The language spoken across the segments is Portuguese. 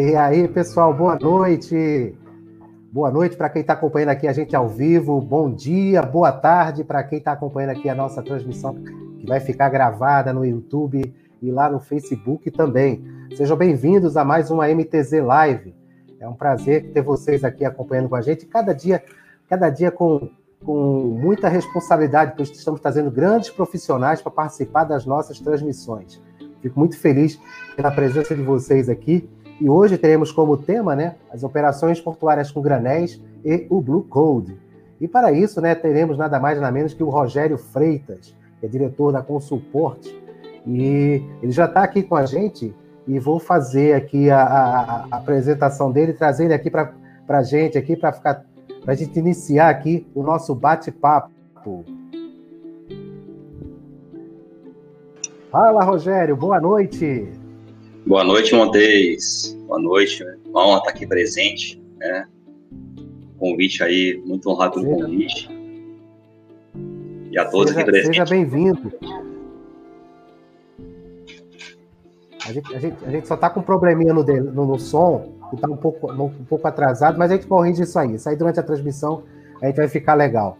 E aí, pessoal, boa noite. Boa noite para quem está acompanhando aqui a gente ao vivo. Bom dia, boa tarde para quem está acompanhando aqui a nossa transmissão, que vai ficar gravada no YouTube e lá no Facebook também. Sejam bem-vindos a mais uma MTZ Live. É um prazer ter vocês aqui acompanhando com a gente. Cada dia, cada dia com, com muita responsabilidade, pois estamos trazendo grandes profissionais para participar das nossas transmissões. Fico muito feliz pela presença de vocês aqui. E hoje teremos como tema né, as operações portuárias com granéis e o Blue Code. E para isso, né, teremos nada mais nada menos que o Rogério Freitas, que é diretor da Consulporte. E ele já está aqui com a gente e vou fazer aqui a, a, a apresentação dele, trazer ele aqui para a gente, aqui para ficar para a gente iniciar aqui o nosso bate-papo. Fala, Rogério, boa noite. Boa noite, Montes. Boa noite. Uma honra estar aqui presente. Né? Convite aí, muito honrado pelo convite. E a todos seja, aqui presentes. Seja bem-vindo. A gente, a, gente, a gente, só está com um probleminha no, no, no som, que está um pouco, um pouco atrasado, mas a gente corrige isso aí. Isso aí durante a transmissão a gente vai ficar legal.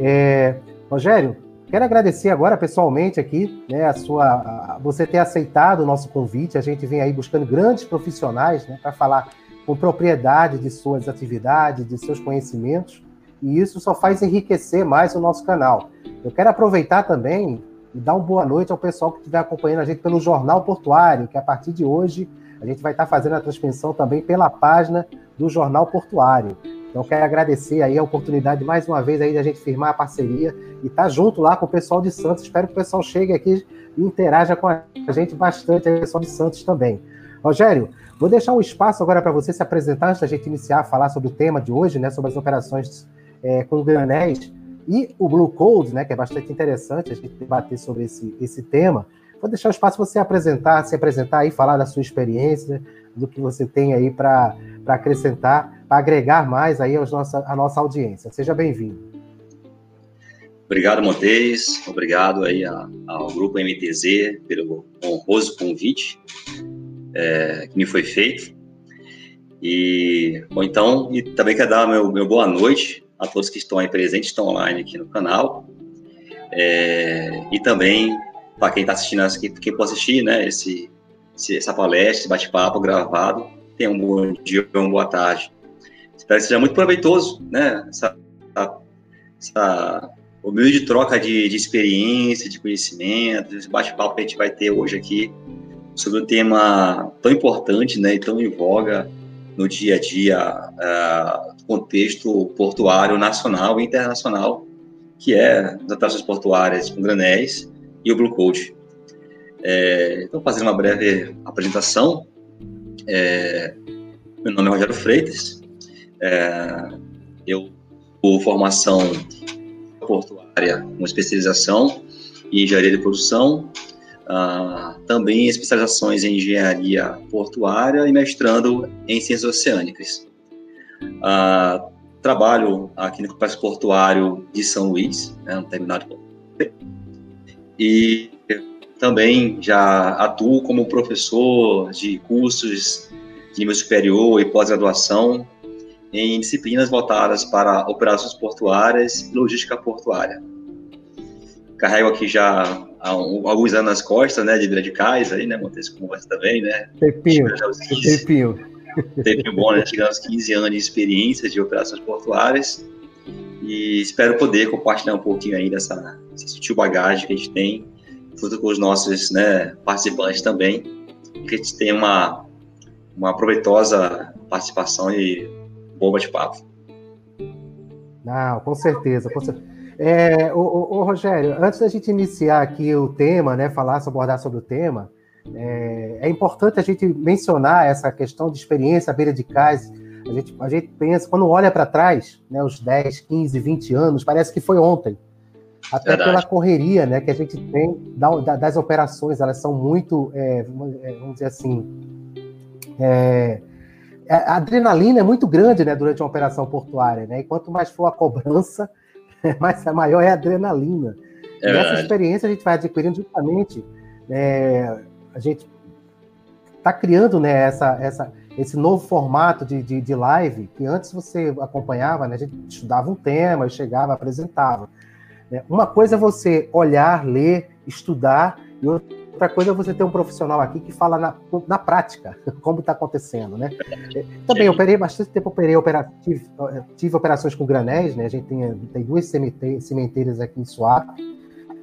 É, Rogério, Quero agradecer agora pessoalmente aqui, né, a sua, a, você ter aceitado o nosso convite. A gente vem aí buscando grandes profissionais, né, para falar com propriedade de suas atividades, de seus conhecimentos, e isso só faz enriquecer mais o nosso canal. Eu quero aproveitar também e dar uma boa noite ao pessoal que estiver acompanhando a gente pelo Jornal Portuário, que a partir de hoje a gente vai estar fazendo a transmissão também pela página do Jornal Portuário. Então, quero agradecer aí a oportunidade mais uma vez aí da gente firmar a parceria e estar tá junto lá com o pessoal de Santos. Espero que o pessoal chegue aqui e interaja com a gente bastante, o pessoal de Santos também. Rogério, vou deixar um espaço agora para você se apresentar antes da gente iniciar a falar sobre o tema de hoje, né, sobre as operações é, com granéis e o Blue Code, né, que é bastante interessante a gente debater sobre esse, esse tema. Vou deixar o espaço para você apresentar, se apresentar e falar da sua experiência, do que você tem aí para acrescentar, para agregar mais aí aos nossa, a nossa audiência. Seja bem-vindo. Obrigado, Montes. Obrigado aí ao Grupo MTZ pelo honroso convite é, que me foi feito. E, bom, então, e também quero dar meu, meu boa noite a todos que estão aí presentes, estão online aqui no canal. É, e também para quem está assistindo, quem pode assistir, né, esse, essa palestra, esse bate-papo gravado. Tenha um bom dia, uma boa tarde. Espero que seja muito proveitoso, né? Essa, essa humilde troca de, de experiência, de conhecimento, esse bate-papo que a gente vai ter hoje aqui sobre um tema tão importante, né, e tão em voga no dia a dia, uh, contexto portuário nacional e internacional, que é as operações portuárias com granéis e o Blue Code. É, então, fazendo uma breve apresentação, é, meu nome é Rogério Freitas, é, eu sou formação portuária com especialização em engenharia de produção, ah, também especializações em engenharia portuária e mestrando em ciências oceânicas. Ah, trabalho aqui no Complexo Portuário de São Luís, né, no terminal e também já atuo como professor de cursos de nível superior e pós-graduação em disciplinas voltadas para operações portuárias e logística portuária. Carrego aqui já há alguns anos nas costas, né, de radicais aí, né, Montes, como você também, né? Tempinho, tempinho. Tempinho bom, né, chegando aos 15 anos de experiência de operações portuárias e espero poder compartilhar um pouquinho aí dessa, dessa sutil bagagem que a gente tem junto com os nossos né, participantes também, que a gente tenha uma, uma proveitosa participação e bom bate-papo. Não, com certeza, com certeza. É, o, o, o, Rogério, antes da gente iniciar aqui o tema, né, falar, abordar sobre o tema, é, é, importante a gente mencionar essa questão de experiência à beira de casa. A gente, a gente pensa, quando olha para trás, né, os 10, 15, 20 anos, parece que foi ontem. Até Verdade. pela correria né, que a gente tem das operações, elas são muito, é, é, vamos dizer assim, é, a adrenalina é muito grande né, durante uma operação portuária, né? E quanto mais for a cobrança, mais maior é a adrenalina. É e essa experiência a gente vai adquirindo justamente, é, a gente está criando né, essa, essa, esse novo formato de, de, de, live, que antes você acompanhava, né? A gente estudava um tema, chegava, apresentava. Né? Uma coisa é você olhar, ler, estudar, e outra coisa é você ter um profissional aqui que fala na, na prática como está acontecendo, né? Também operei bastante tempo, operei tive, tive, operações com granéis, né? A gente tem, tem duas cimenteiras aqui em Suape,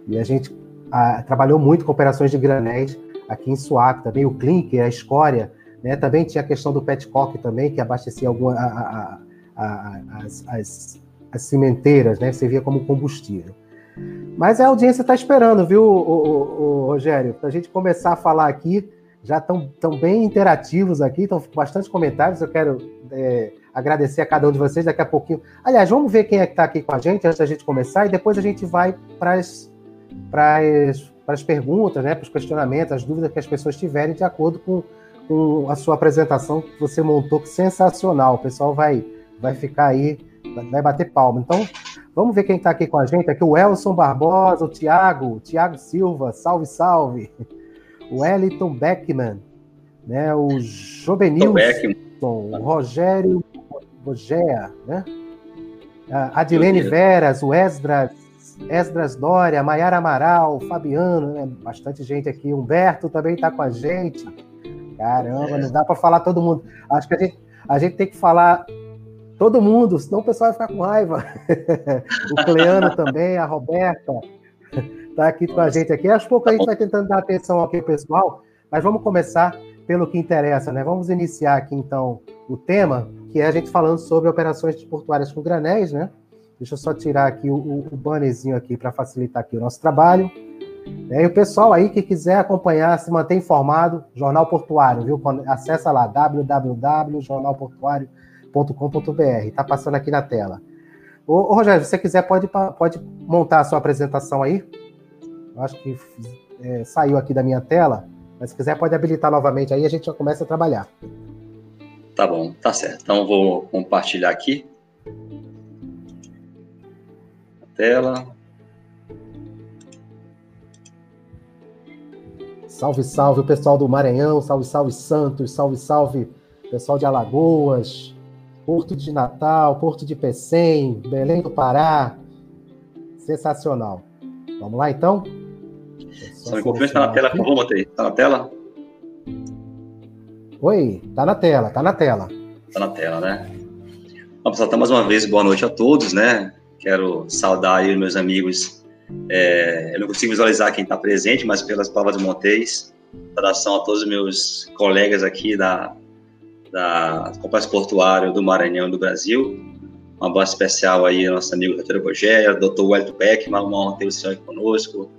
e a gente a, trabalhou muito com operações de granéis aqui em Suape, também o clinker, a escória, né? Também tinha a questão do petcock também, que abastecia alguma, a, a, as, as, as cimenteiras, né? Servia como combustível. Mas a audiência está esperando, viu, o, Rogério? Para a gente começar a falar aqui. Já estão tão bem interativos aqui, estão bastante comentários. Eu quero é, agradecer a cada um de vocês daqui a pouquinho. Aliás, vamos ver quem é que está aqui com a gente antes da gente começar e depois a gente vai para as perguntas, né, para os questionamentos, as dúvidas que as pessoas tiverem de acordo com, com a sua apresentação que você montou, que sensacional. O pessoal vai, vai ficar aí, vai bater palma. Então, Vamos ver quem está aqui com a gente. Aqui o Elson Barbosa, o Tiago, o Tiago Silva, salve, salve. O Wellington Beckman, né? o Jovenilson, o Rogério Rogéa, né? A Adilene Veras, o Esdras, Esdras Dória, Maiara Amaral, Fabiano, né? bastante gente aqui. Humberto também está com a gente. Caramba, é. não dá para falar todo mundo. Acho que a gente, a gente tem que falar Todo mundo, senão o pessoal vai ficar com raiva. o Cleano também, a Roberta está aqui com a gente aqui. Acho pouco a gente vai tentando dar atenção aqui ao pessoal, mas vamos começar pelo que interessa, né? Vamos iniciar aqui então o tema, que é a gente falando sobre operações portuárias com granéis, né? Deixa eu só tirar aqui o, o bannerzinho aqui para facilitar aqui o nosso trabalho. É, e o pessoal aí que quiser acompanhar, se manter informado, Jornal Portuário, viu? Acessa lá, www.jornalportuário.com com.br Está passando aqui na tela. Ô, ô, Rogério, se você quiser, pode, pode montar a sua apresentação aí. Eu acho que é, saiu aqui da minha tela, mas se quiser, pode habilitar novamente aí a gente já começa a trabalhar. Tá bom, tá certo. Então vou compartilhar aqui a tela. Salve, salve o pessoal do Maranhão, salve, salve Santos, salve, salve pessoal de Alagoas, Porto de Natal, Porto de Pecém, Belém do Pará. Sensacional. Vamos lá, então? Só me confirma está na tela, por favor, Matei. Está na tela? Oi, tá na tela, tá na tela. Tá na tela, né? Bom, pessoal, então, mais uma vez, boa noite a todos, né? Quero saudar aí os meus amigos. É, eu não consigo visualizar quem está presente, mas pelas palavras de Montes, saudação a todos os meus colegas aqui da da Complexo Portuário do Maranhão do Brasil. Um abraço especial aí ao nosso amigo Doutor Bogéia, Dr. Wellington Beckman, uma honra ter o senhor aqui conosco,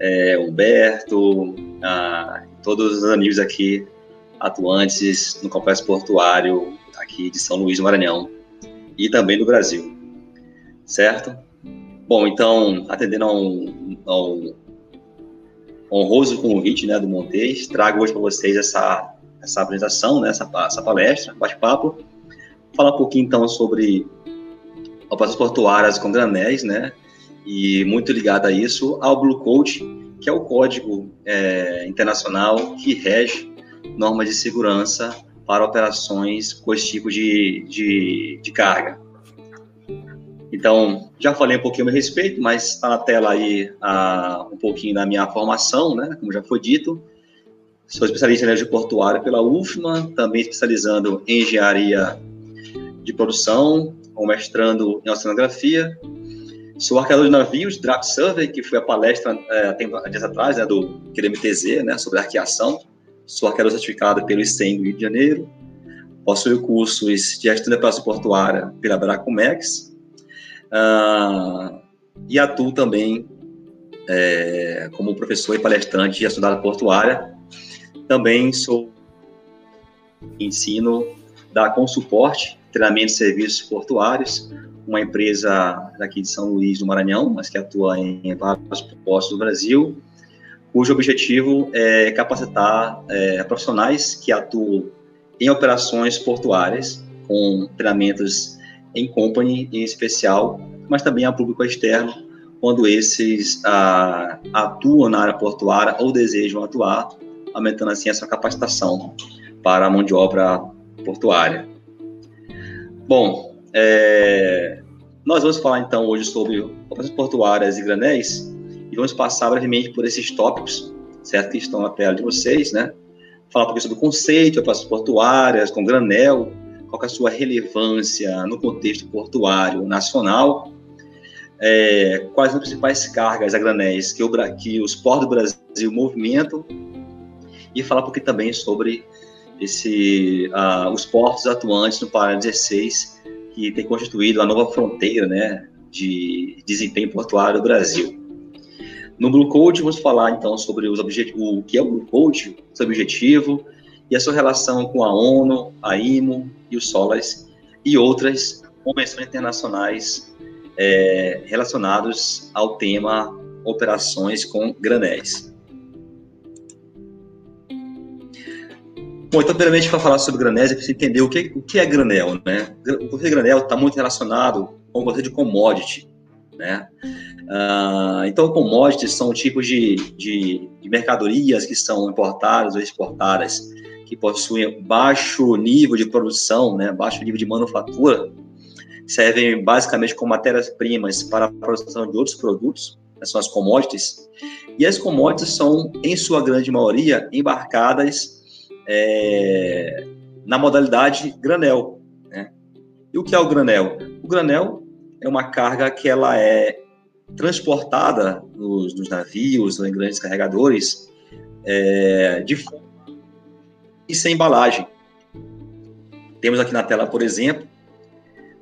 é, Humberto, ah, todos os amigos aqui atuantes no Complexo Portuário aqui de São Luís do Maranhão e também do Brasil, certo? Bom, então, atendendo a a um honroso convite né, do Montes, trago hoje para vocês essa essa apresentação, né, essa, essa palestra, bate-papo, falar um pouquinho então sobre operações portuárias com granéis, né, e muito ligado a isso ao Blue Code, que é o código é, internacional que rege normas de segurança para operações com esse tipo de, de, de carga. Então, já falei um pouquinho a meu respeito, mas está na tela aí uh, um pouquinho da minha formação, né, como já foi dito. Sou especialista em energia portuária pela UFMA, também especializando em engenharia de produção, com mestrando em oceanografia. Sou arqueador de navios, Draft Survey, que foi a palestra é, dias atrás, né, do QMTZ, né, sobre arqueação. Sou arqueador certificado pelo ICEM do Rio de Janeiro. Possuo cursos de gestão de operação portuária pela Bracomex. Uh, e atuo também é, como professor e palestrante de gestão portuária também sou ensino da Consuporte, treinamento de serviços portuários, uma empresa daqui de São Luís do Maranhão, mas que atua em vários postos do Brasil, cujo objetivo é capacitar é, profissionais que atuam em operações portuárias, com treinamentos em company em especial, mas também a público externo, quando esses ah, atuam na área portuária ou desejam atuar aumentando assim a sua capacitação para a mão de obra portuária. Bom, é, nós vamos falar então hoje sobre operações portuárias e granéis e vamos passar brevemente por esses tópicos, certo? Que estão na tela de vocês, né? Falar um pouquinho sobre o conceito de operações portuárias com granel, qual é a sua relevância no contexto portuário nacional, é, quais as principais cargas a granéis que, o, que os portos do Brasil movimentam e falar um pouquinho também sobre esse, uh, os portos atuantes no Pará 16, que tem constituído a nova fronteira né, de desempenho portuário do Brasil. No Blue Code, vamos falar então sobre os o que é o Blue Code, seu objetivo e a sua relação com a ONU, a IMO e o SOLAS e outras convenções internacionais é, relacionados ao tema operações com granéis. Bom, então, primeiramente, para falar sobre granéis, é preciso entender o que, o que é granel, né? O conceito de granel está muito relacionado com o conceito de commodity, né? Uh, então, commodities são tipos de, de, de, mercadorias que são importadas ou exportadas, que possuem baixo nível de produção, né? Baixo nível de manufatura, servem basicamente como matérias-primas para a produção de outros produtos, né? são as commodities. E as commodities são, em sua grande maioria, embarcadas é, na modalidade granel. Né? E o que é o granel? O granel é uma carga que ela é transportada nos, nos navios em grandes carregadores é, de e sem embalagem. Temos aqui na tela, por exemplo,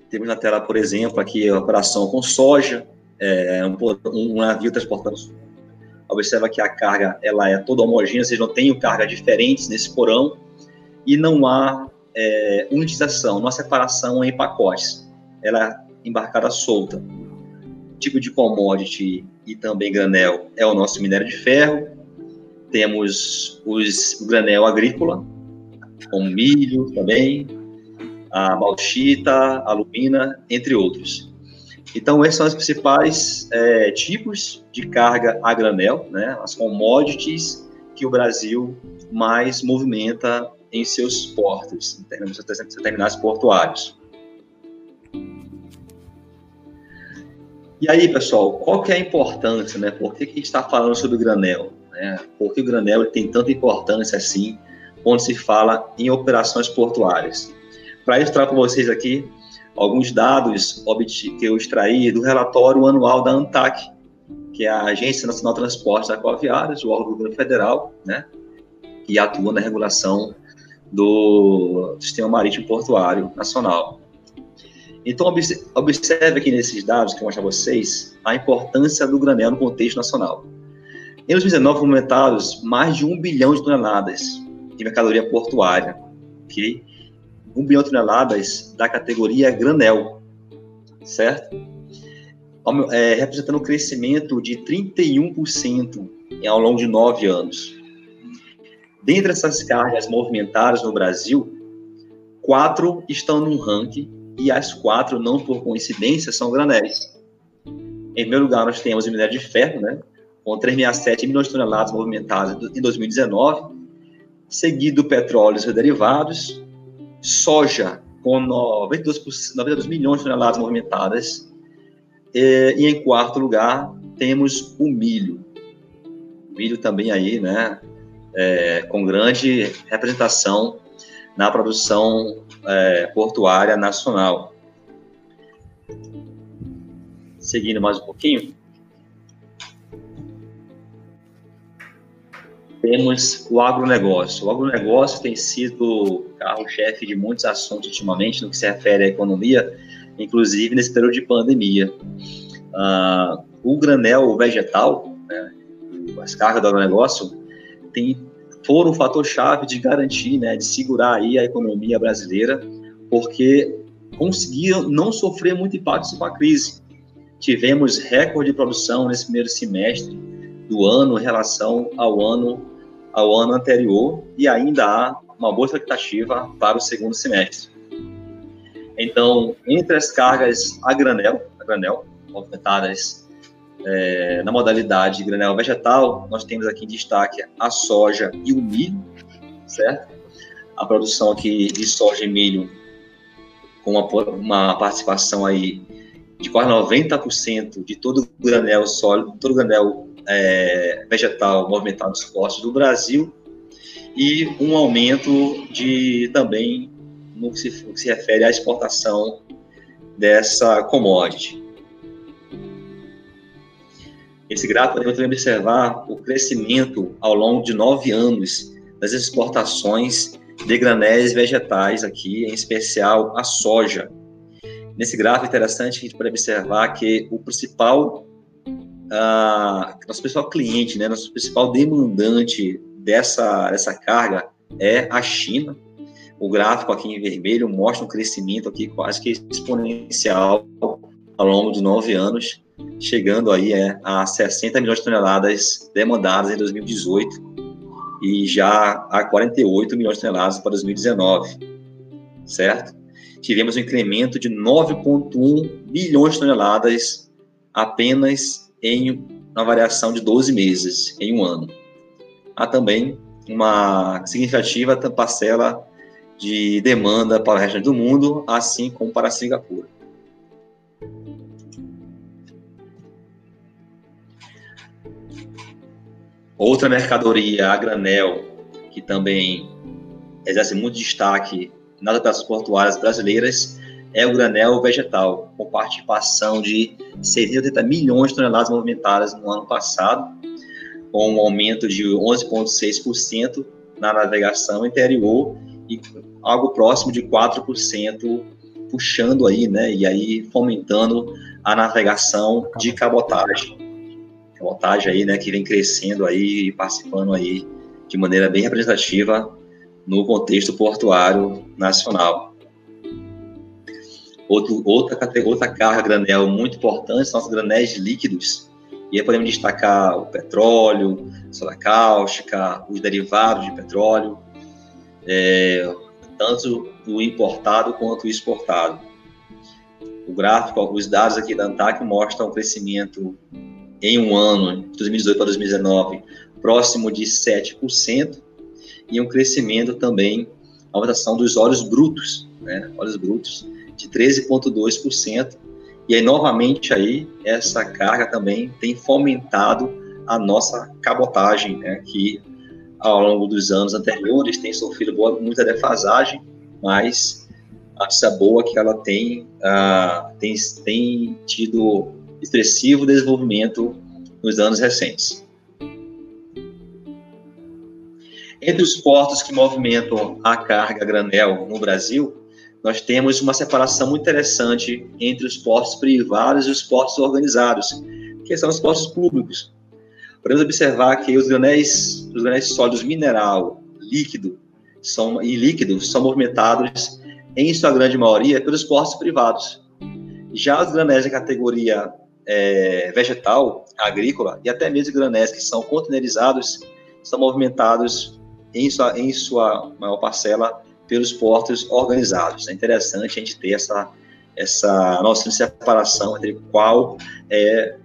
temos na tela, por exemplo, aqui a operação com soja, é, um, um navio transportando Observa que a carga ela é toda homogênea, vocês não têm cargas diferentes nesse porão e não há é, unitização, não há separação em pacotes. Ela é embarcada solta. Tipo de commodity e também granel é o nosso minério de ferro. Temos os, o granel agrícola, como milho também, a bauxita, a alumina, entre outros. Então, esses são os principais é, tipos de carga a granel, né, as commodities que o Brasil mais movimenta em seus portos, em seus terminais portuários. E aí, pessoal, qual que é a importância, né? Por que, que a gente está falando sobre o granel? Né? Por que o granel tem tanta importância assim quando se fala em operações portuárias? Para ilustrar com vocês aqui, alguns dados que eu extraí do relatório anual da ANTAC, que é a Agência Nacional de Transportes Aquaviários, o órgão do governo federal, né, que atua na regulação do Sistema Marítimo Portuário Nacional. Então, observe aqui nesses dados que eu mostro a vocês a importância do granel no contexto nacional. Em 2019, foram aumentados mais de um bilhão de toneladas de mercadoria portuária, okay? 1 bilhão de toneladas da categoria granel, certo? É, representando um crescimento de 31% ao longo de nove anos. Dentre essas cargas movimentadas no Brasil, quatro estão no ranking e as quatro, não por coincidência, são granéis. Em primeiro lugar, nós temos o minério de ferro, né, com 3,67 milhões de toneladas movimentadas em 2019, seguido petróleo e derivados, soja com 92, 92 milhões de toneladas movimentadas. E, em quarto lugar, temos o milho. O milho também aí, né, é, com grande representação na produção é, portuária nacional. Seguindo mais um pouquinho. temos o agronegócio. O agronegócio tem sido carro-chefe de muitos assuntos ultimamente no que se refere à economia, inclusive nesse período de pandemia. Uh, o granel vegetal, né, as cargas do agronegócio, tem, foram o fator chave de garantir, né, de segurar aí a economia brasileira, porque conseguiram não sofrer muito impacto com a crise. Tivemos recorde de produção nesse primeiro semestre do ano em relação ao ano ao ano anterior e ainda há uma boa expectativa para o segundo semestre. Então, entre as cargas a granel, a granel movimentadas é, na modalidade granel vegetal, nós temos aqui em destaque a soja e o milho, certo? a produção aqui de soja e milho com uma, uma participação aí de quase 90% de todo o granel sólido, todo o granel é, vegetal movimentado nos postos do Brasil e um aumento de também no que se, que se refere à exportação dessa commodity. Esse gráfico podemos também observar o crescimento ao longo de nove anos das exportações de granéis vegetais aqui, em especial a soja. Nesse gráfico interessante a gente pode observar que o principal uh, nosso principal cliente, né, nosso principal demandante dessa, dessa carga é a China. O gráfico aqui em vermelho mostra um crescimento aqui quase que exponencial ao longo de nove anos, chegando aí é, a 60 milhões de toneladas demandadas em 2018 e já a 48 milhões de toneladas para 2019, certo? Tivemos um incremento de 9,1 milhões de toneladas apenas em uma variação de 12 meses, em um ano. Há também uma significativa parcela de demanda para o resto do mundo, assim como para Singapura. Outra mercadoria a granel, que também exerce muito destaque nas operações portuárias brasileiras, é o granel vegetal, com participação de 680 milhões de toneladas movimentadas no ano passado, com um aumento de 11,6% na navegação interior e algo próximo de 4% puxando aí, né, e aí fomentando a navegação de cabotagem. Cabotagem aí, né, que vem crescendo aí e participando aí de maneira bem representativa no contexto portuário nacional. Outro, outra, outra carga granel muito importante são os granéis líquidos. E aí podemos destacar o petróleo, soda cáustica, os derivados de petróleo, é, tanto o importado quanto o exportado. O gráfico, os dados aqui da ANTAC mostram um crescimento em um ano, de 2018 para 2019, próximo de 7%, e um crescimento também, aumentação dos óleos brutos, né, óleos brutos, de 13,2%. E aí, novamente, aí, essa carga também tem fomentado a nossa cabotagem, né, que ao longo dos anos anteriores tem sofrido boa, muita defasagem, mas a notícia boa é que ela tem, uh, tem, tem tido expressivo desenvolvimento nos anos recentes. Entre os portos que movimentam a carga granel no Brasil, nós temos uma separação muito interessante entre os postos privados e os postos organizados, que são os postos públicos. Podemos observar que os granéis, os granéis sólidos mineral, líquido são, e líquido são movimentados, em sua grande maioria, pelos postos privados. Já os granéis de categoria é, vegetal, agrícola, e até mesmo granéis que são containerizados, são movimentados em sua, em sua maior parcela pelos portos organizados. É interessante a gente ter essa, essa de separação entre qual é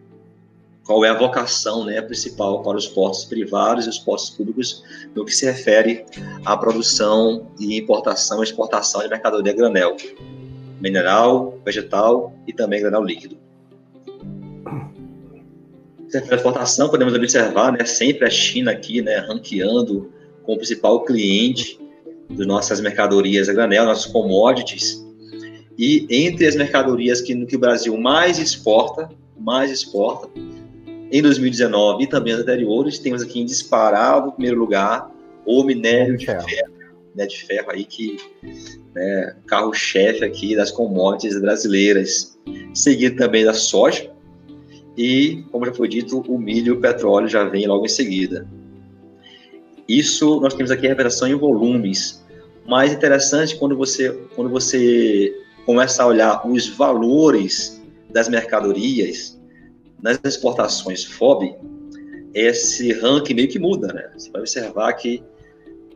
qual é a vocação né, principal para os portos privados e os portos públicos no que se refere à produção e importação e exportação de mercadoria granel, mineral, vegetal e também granel líquido. Se refere à exportação, podemos observar né, sempre a China aqui né, ranqueando como principal cliente de nossas mercadorias a granel, nossos commodities. E entre as mercadorias que, que o Brasil mais exporta, mais exporta, em 2019 e também as anteriores, temos aqui em disparado, em primeiro lugar, o minério de ferro, né, de ferro aí que né, carro-chefe aqui das commodities brasileiras, seguido também da soja e, como já foi dito, o milho e o petróleo já vem logo em seguida. Isso nós temos aqui a representação em volumes. Mais interessante quando você quando você começa a olhar os valores das mercadorias nas exportações FOB, esse ranking meio que muda, né? Você vai observar que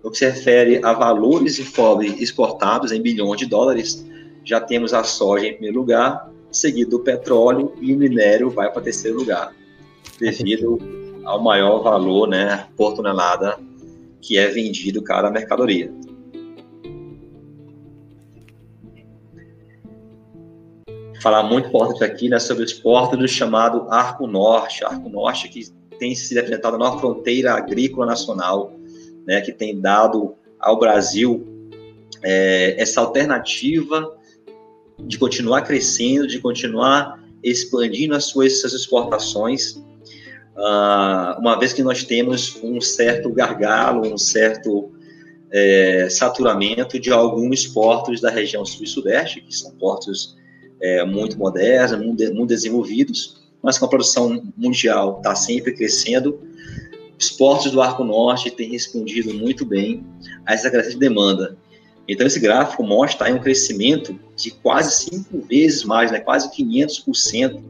no que se refere a valores de FOB exportados em bilhões de dólares, já temos a soja em primeiro lugar, seguido do petróleo e o minério vai para terceiro lugar, devido ao maior valor, né, por tonelada que é vendido cada mercadoria. Falar muito importante aqui né, sobre os portos chamado Arco Norte. Arco Norte que tem sido apresentado na fronteira agrícola nacional, né, que tem dado ao Brasil é, essa alternativa de continuar crescendo, de continuar expandindo as suas, suas exportações uh, uma vez que nós temos um certo gargalo, um certo é, saturamento de alguns portos da região sul e sudeste, que são portos é, muito modernos, muito, desenvolvidos, mas com a produção mundial está sempre crescendo. Os portos do Arco Norte têm respondido muito bem a essa crescente demanda. Então, esse gráfico mostra um crescimento de quase cinco vezes mais, né, quase 500%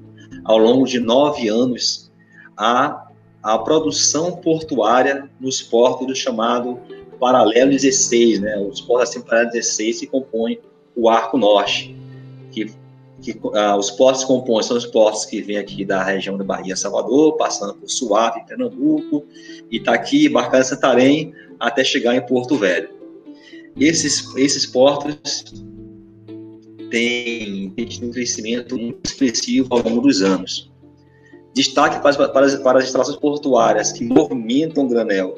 ao longo de nove anos, a, a produção portuária nos portos do chamado Paralelo 16, né, os portos assim, Paralelo 16 que compõem o Arco Norte, que que ah, os portos compõem são os portos que vêm aqui da região da Bahia, Salvador, passando por Suave, Pernambuco, Itaqui, Barcarena, Santarém, até chegar em Porto Velho. Esses, esses portos têm, têm tido um crescimento muito expressivo ao longo dos anos. Destaque para, para, para as instalações portuárias que movimentam granel.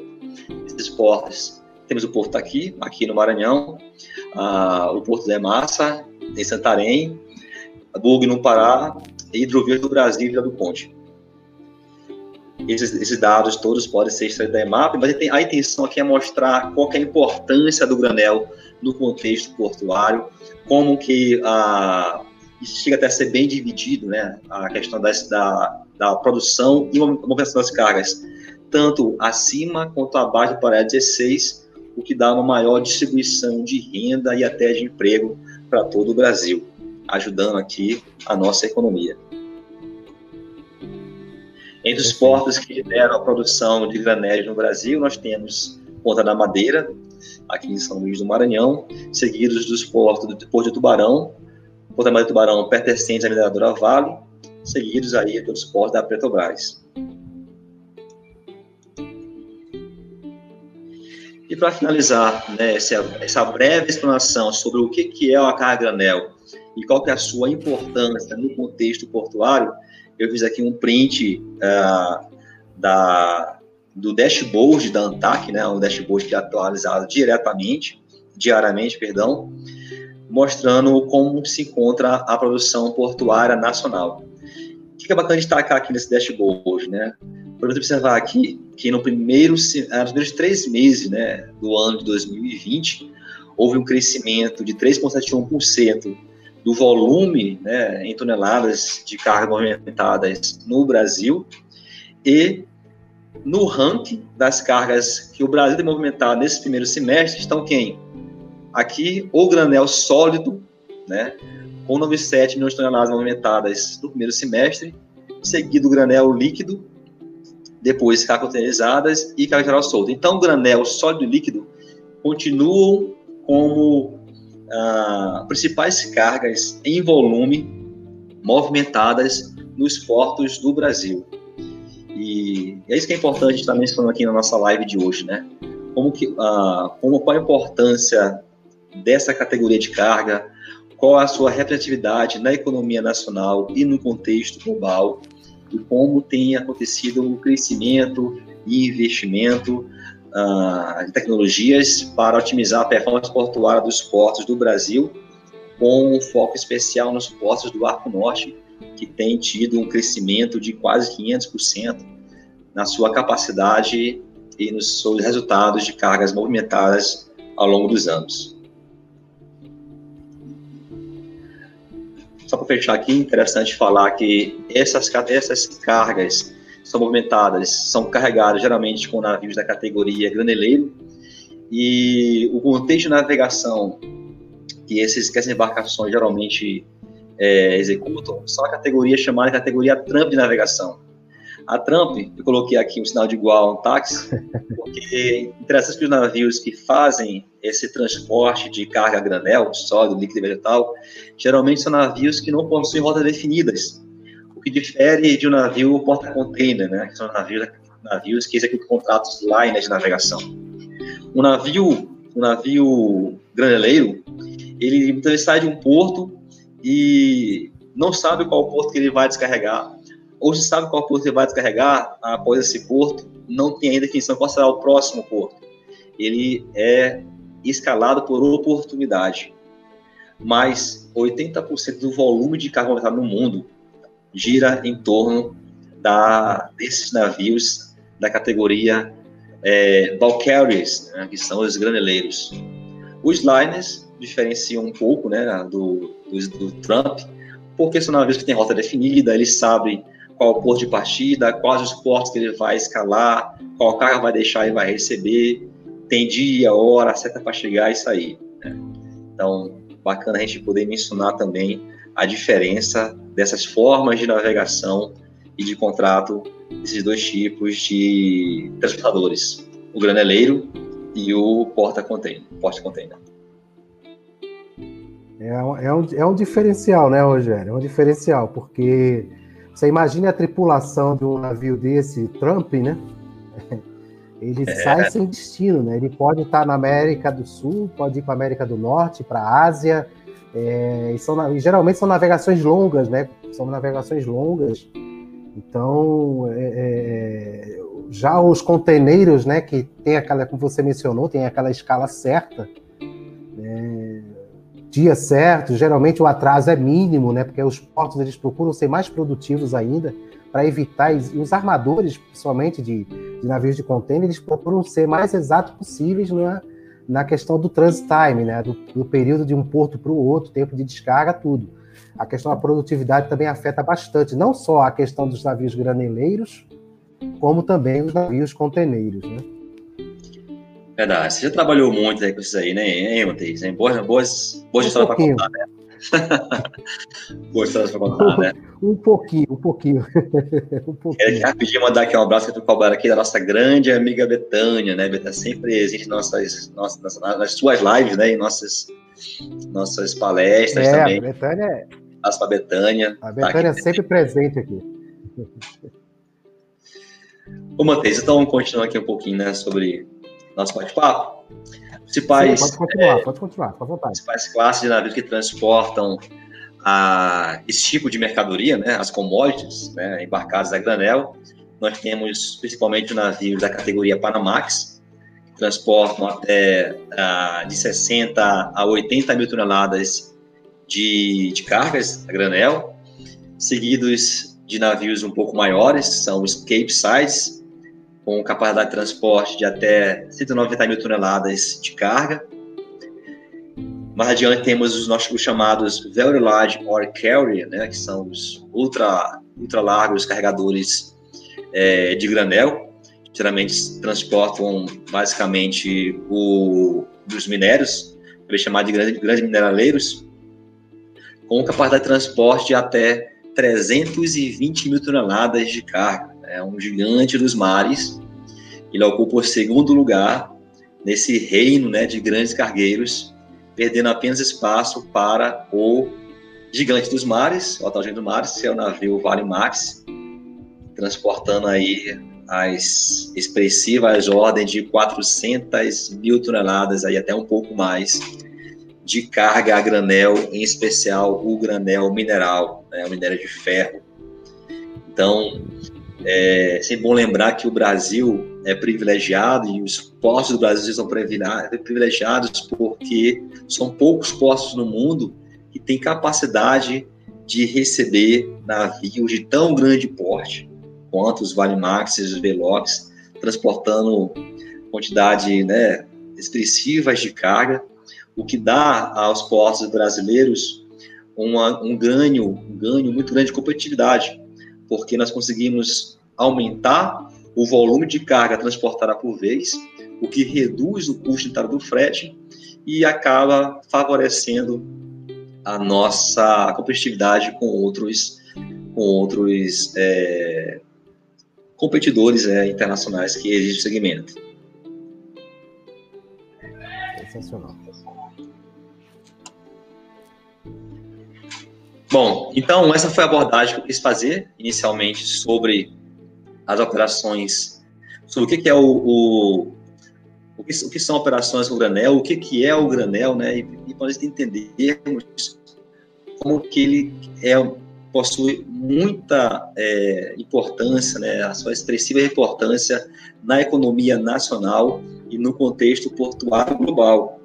Esses portos, temos o Porto aqui, aqui no Maranhão, ah, o Porto de Massa, em Santarém, Bug no Pará e Hidrovia do Brasil e Vila do Ponte. Esses, esses, dados todos podem ser extraídos da EMAP, mas a intenção aqui é mostrar qual é a importância do granel no contexto portuário, como que a, chega até a ser bem dividido, né, a questão das, da, da produção e movimentação das cargas, tanto acima quanto abaixo do paralelo 16, o que dá uma maior distribuição de renda e até de emprego para todo o Brasil ajudando aqui a nossa economia. Entre os portos que lideram a produção de granéis no Brasil, nós temos Ponta da Madeira, aqui em São Luís do Maranhão, seguidos dos portos do Porto de Tubarão, Ponta da Madeira Tubarão pertencente à mineradora Vale, seguidos aí dos portos da Petrobras. E para finalizar né, essa, essa, breve explanação sobre o que, que é a carga granel e qual que é a sua importância no contexto portuário, eu fiz aqui um print uh, da, do dashboard da ANTAC, né, um dashboard que é atualizado diretamente, diariamente, perdão, mostrando como se encontra a produção portuária nacional. O que é bacana destacar aqui nesse dashboard, né? Podemos observar aqui que no primeiro, nos primeiros três meses né, do ano de 2020, houve um crescimento de 3,71% do volume né, em toneladas de cargas movimentadas no Brasil e no ranking das cargas que o Brasil tem movimentado nesse primeiro semestre estão quem? Aqui, o granel sólido, né, com 97 milhões de toneladas movimentadas no primeiro semestre, seguido o granel líquido, depois cargas containeirizadas e carga geral solta. Então, o granel sólido e líquido continuam como ah, principais cargas em volume movimentadas nos portos do Brasil. E é isso que é importante estar mencionando aqui na nossa live de hoje, né? Como que, ah, como, qual a importância dessa categoria de carga, qual a sua representatividade na economia nacional e no contexto global, e como tem acontecido o crescimento e investimento uh, de tecnologias para otimizar a performance portuária dos portos do Brasil, com um foco especial nos portos do Arco Norte, que tem tido um crescimento de quase 500% na sua capacidade e nos seus resultados de cargas movimentadas ao longo dos anos. Só para fechar aqui, interessante falar que essas, essas cargas são movimentadas, são carregadas geralmente com navios da categoria graneleiro, e o contexto de navegação que, esses, que essas embarcações geralmente é, executam são a categoria chamada categoria Trump de navegação. A Trump, eu coloquei aqui um sinal de igual a um táxi, porque interessante que os navios que fazem esse transporte de carga granel, sólido, líquido e vegetal, geralmente são navios que não possuem rotas definidas que difere de um navio porta-container, né? Que são navios, navios que executam contratos line de navegação. Um navio, um navio graneleiro, ele muitas vezes sai de um porto e não sabe qual porto que ele vai descarregar, se sabe qual porto ele vai descarregar, após esse porto, não tem ainda definição qual será o próximo porto. Ele é escalado por oportunidade. Mas 80% do volume de carga movimentada no mundo gira em torno da, desses navios da categoria é, bulk carriers, né, que são os graneleiros. Os liners diferenciam um pouco né, do, do, do Trump, porque são navios que têm rota definida, eles sabem qual o porto de partida, quais os portos que ele vai escalar, qual carga vai deixar e vai receber, tem dia, hora certa para chegar e sair. Né? Então, bacana a gente poder mencionar também a diferença dessas formas de navegação e de contrato desses dois tipos de transportadores, o graneleiro e o porta-container. Porta -container. É, é, um, é um diferencial, né, Rogério? É um diferencial, porque você imagina a tripulação de um navio desse, Trump, né? Ele é. sai sem destino, né? Ele pode estar na América do Sul, pode ir para a América do Norte, para a Ásia. É, e, são, e geralmente são navegações longas, né? São navegações longas. Então, é, é, já os conteneiros, né? Que tem aquela, como você mencionou, tem aquela escala certa. Dia certo, geralmente o atraso é mínimo, né? Porque os portos eles procuram ser mais produtivos ainda para evitar e os armadores, principalmente de, de navios de contêiner, eles procuram ser mais exatos possíveis na, na questão do transit time, né? Do, do período de um porto para o outro, tempo de descarga, tudo. A questão da produtividade também afeta bastante, não só a questão dos navios graneleiros, como também os navios conteneiros, né? Verdade. Você já trabalhou muito aí com isso aí, né, hein, Matheus? Boas, boas, boas um histórias para contar, né? boas histórias para contar, né? Um pouquinho, um pouquinho. um pouquinho. Quero rapidinho mandar aqui um abraço para o cobrar aqui da nossa grande amiga Betânia, né? Betânia sempre existe nossas, nossas, nas suas lives, né? E nossas, nossas palestras é, também. A Betânia é... Abraço para Betânia. A Betânia tá é sempre presente aqui. Ô, Matheus, então continuando aqui um pouquinho, né, sobre nosso bate-papo. Principais, Sim, pode continuar, é, pode continuar, com vontade. Principais classes de navios que transportam a, esse tipo de mercadoria, né, as commodities, né, embarcadas a granel. Nós temos principalmente navios da categoria Panamax, que transportam até uh, de 60 a 80 mil toneladas de, de cargas a granel, seguidos de navios um pouco maiores, são os Cape Size, com capacidade de transporte de até 190 mil toneladas de carga. Mais adiante temos os nossos os chamados Very Large Ore Carrier, né, que são os ultra, ultra largos carregadores é, de granel, geralmente transportam basicamente o, os minérios, também chamado de grandes, grandes mineraleiros, com capacidade de transporte de até 320 mil toneladas de carga é um gigante dos mares. Ele ocupa o segundo lugar nesse reino né, de grandes cargueiros, perdendo apenas espaço para o gigante dos mares, o gigante dos mares, que é o navio Vale Max, transportando aí as expressivas ordens de 400 mil toneladas, aí até um pouco mais, de carga a granel, em especial o granel mineral, né, o minério de ferro. Então, é sempre bom lembrar que o Brasil é privilegiado e os postos do Brasil são privilegiados porque são poucos postos no mundo que têm capacidade de receber navios de tão grande porte quanto os Valimax e os Velox, transportando quantidade né, expressivas de carga, o que dá aos portos brasileiros uma, um ganho, um ganho muito grande de competitividade porque nós conseguimos aumentar o volume de carga transportada por vez, o que reduz o custo unitário do frete e acaba favorecendo a nossa competitividade com outros, com outros é, competidores é, internacionais que existem no segmento. Sensacional. Bom, então essa foi a abordagem que eu quis fazer inicialmente sobre as operações, sobre o que, é o, o, o, que, o que são operações com granel, o que, que é o granel, né? E, e para nós entendermos como que ele é possui muita é, importância, né, a sua expressiva importância na economia nacional e no contexto portuário global.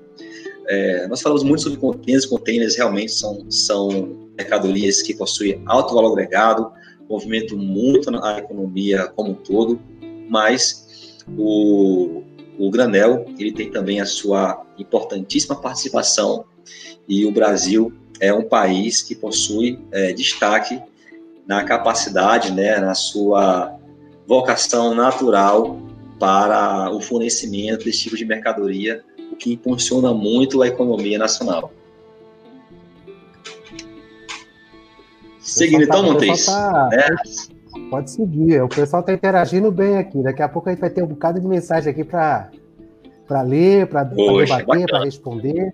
É, nós falamos muito sobre containers, containers realmente são, são mercadorias que possuem alto valor agregado, movimentam muito a economia como um todo, mas o, o granel ele tem também a sua importantíssima participação e o Brasil é um país que possui é, destaque na capacidade, né, na sua vocação natural para o fornecimento desse tipo de mercadoria, o que impulsiona muito a economia nacional. Seguindo então, tá, Montes. Tá, né? Pode seguir, o pessoal está interagindo bem aqui. Daqui a pouco a gente vai ter um bocado de mensagem aqui para ler, para debater, para responder.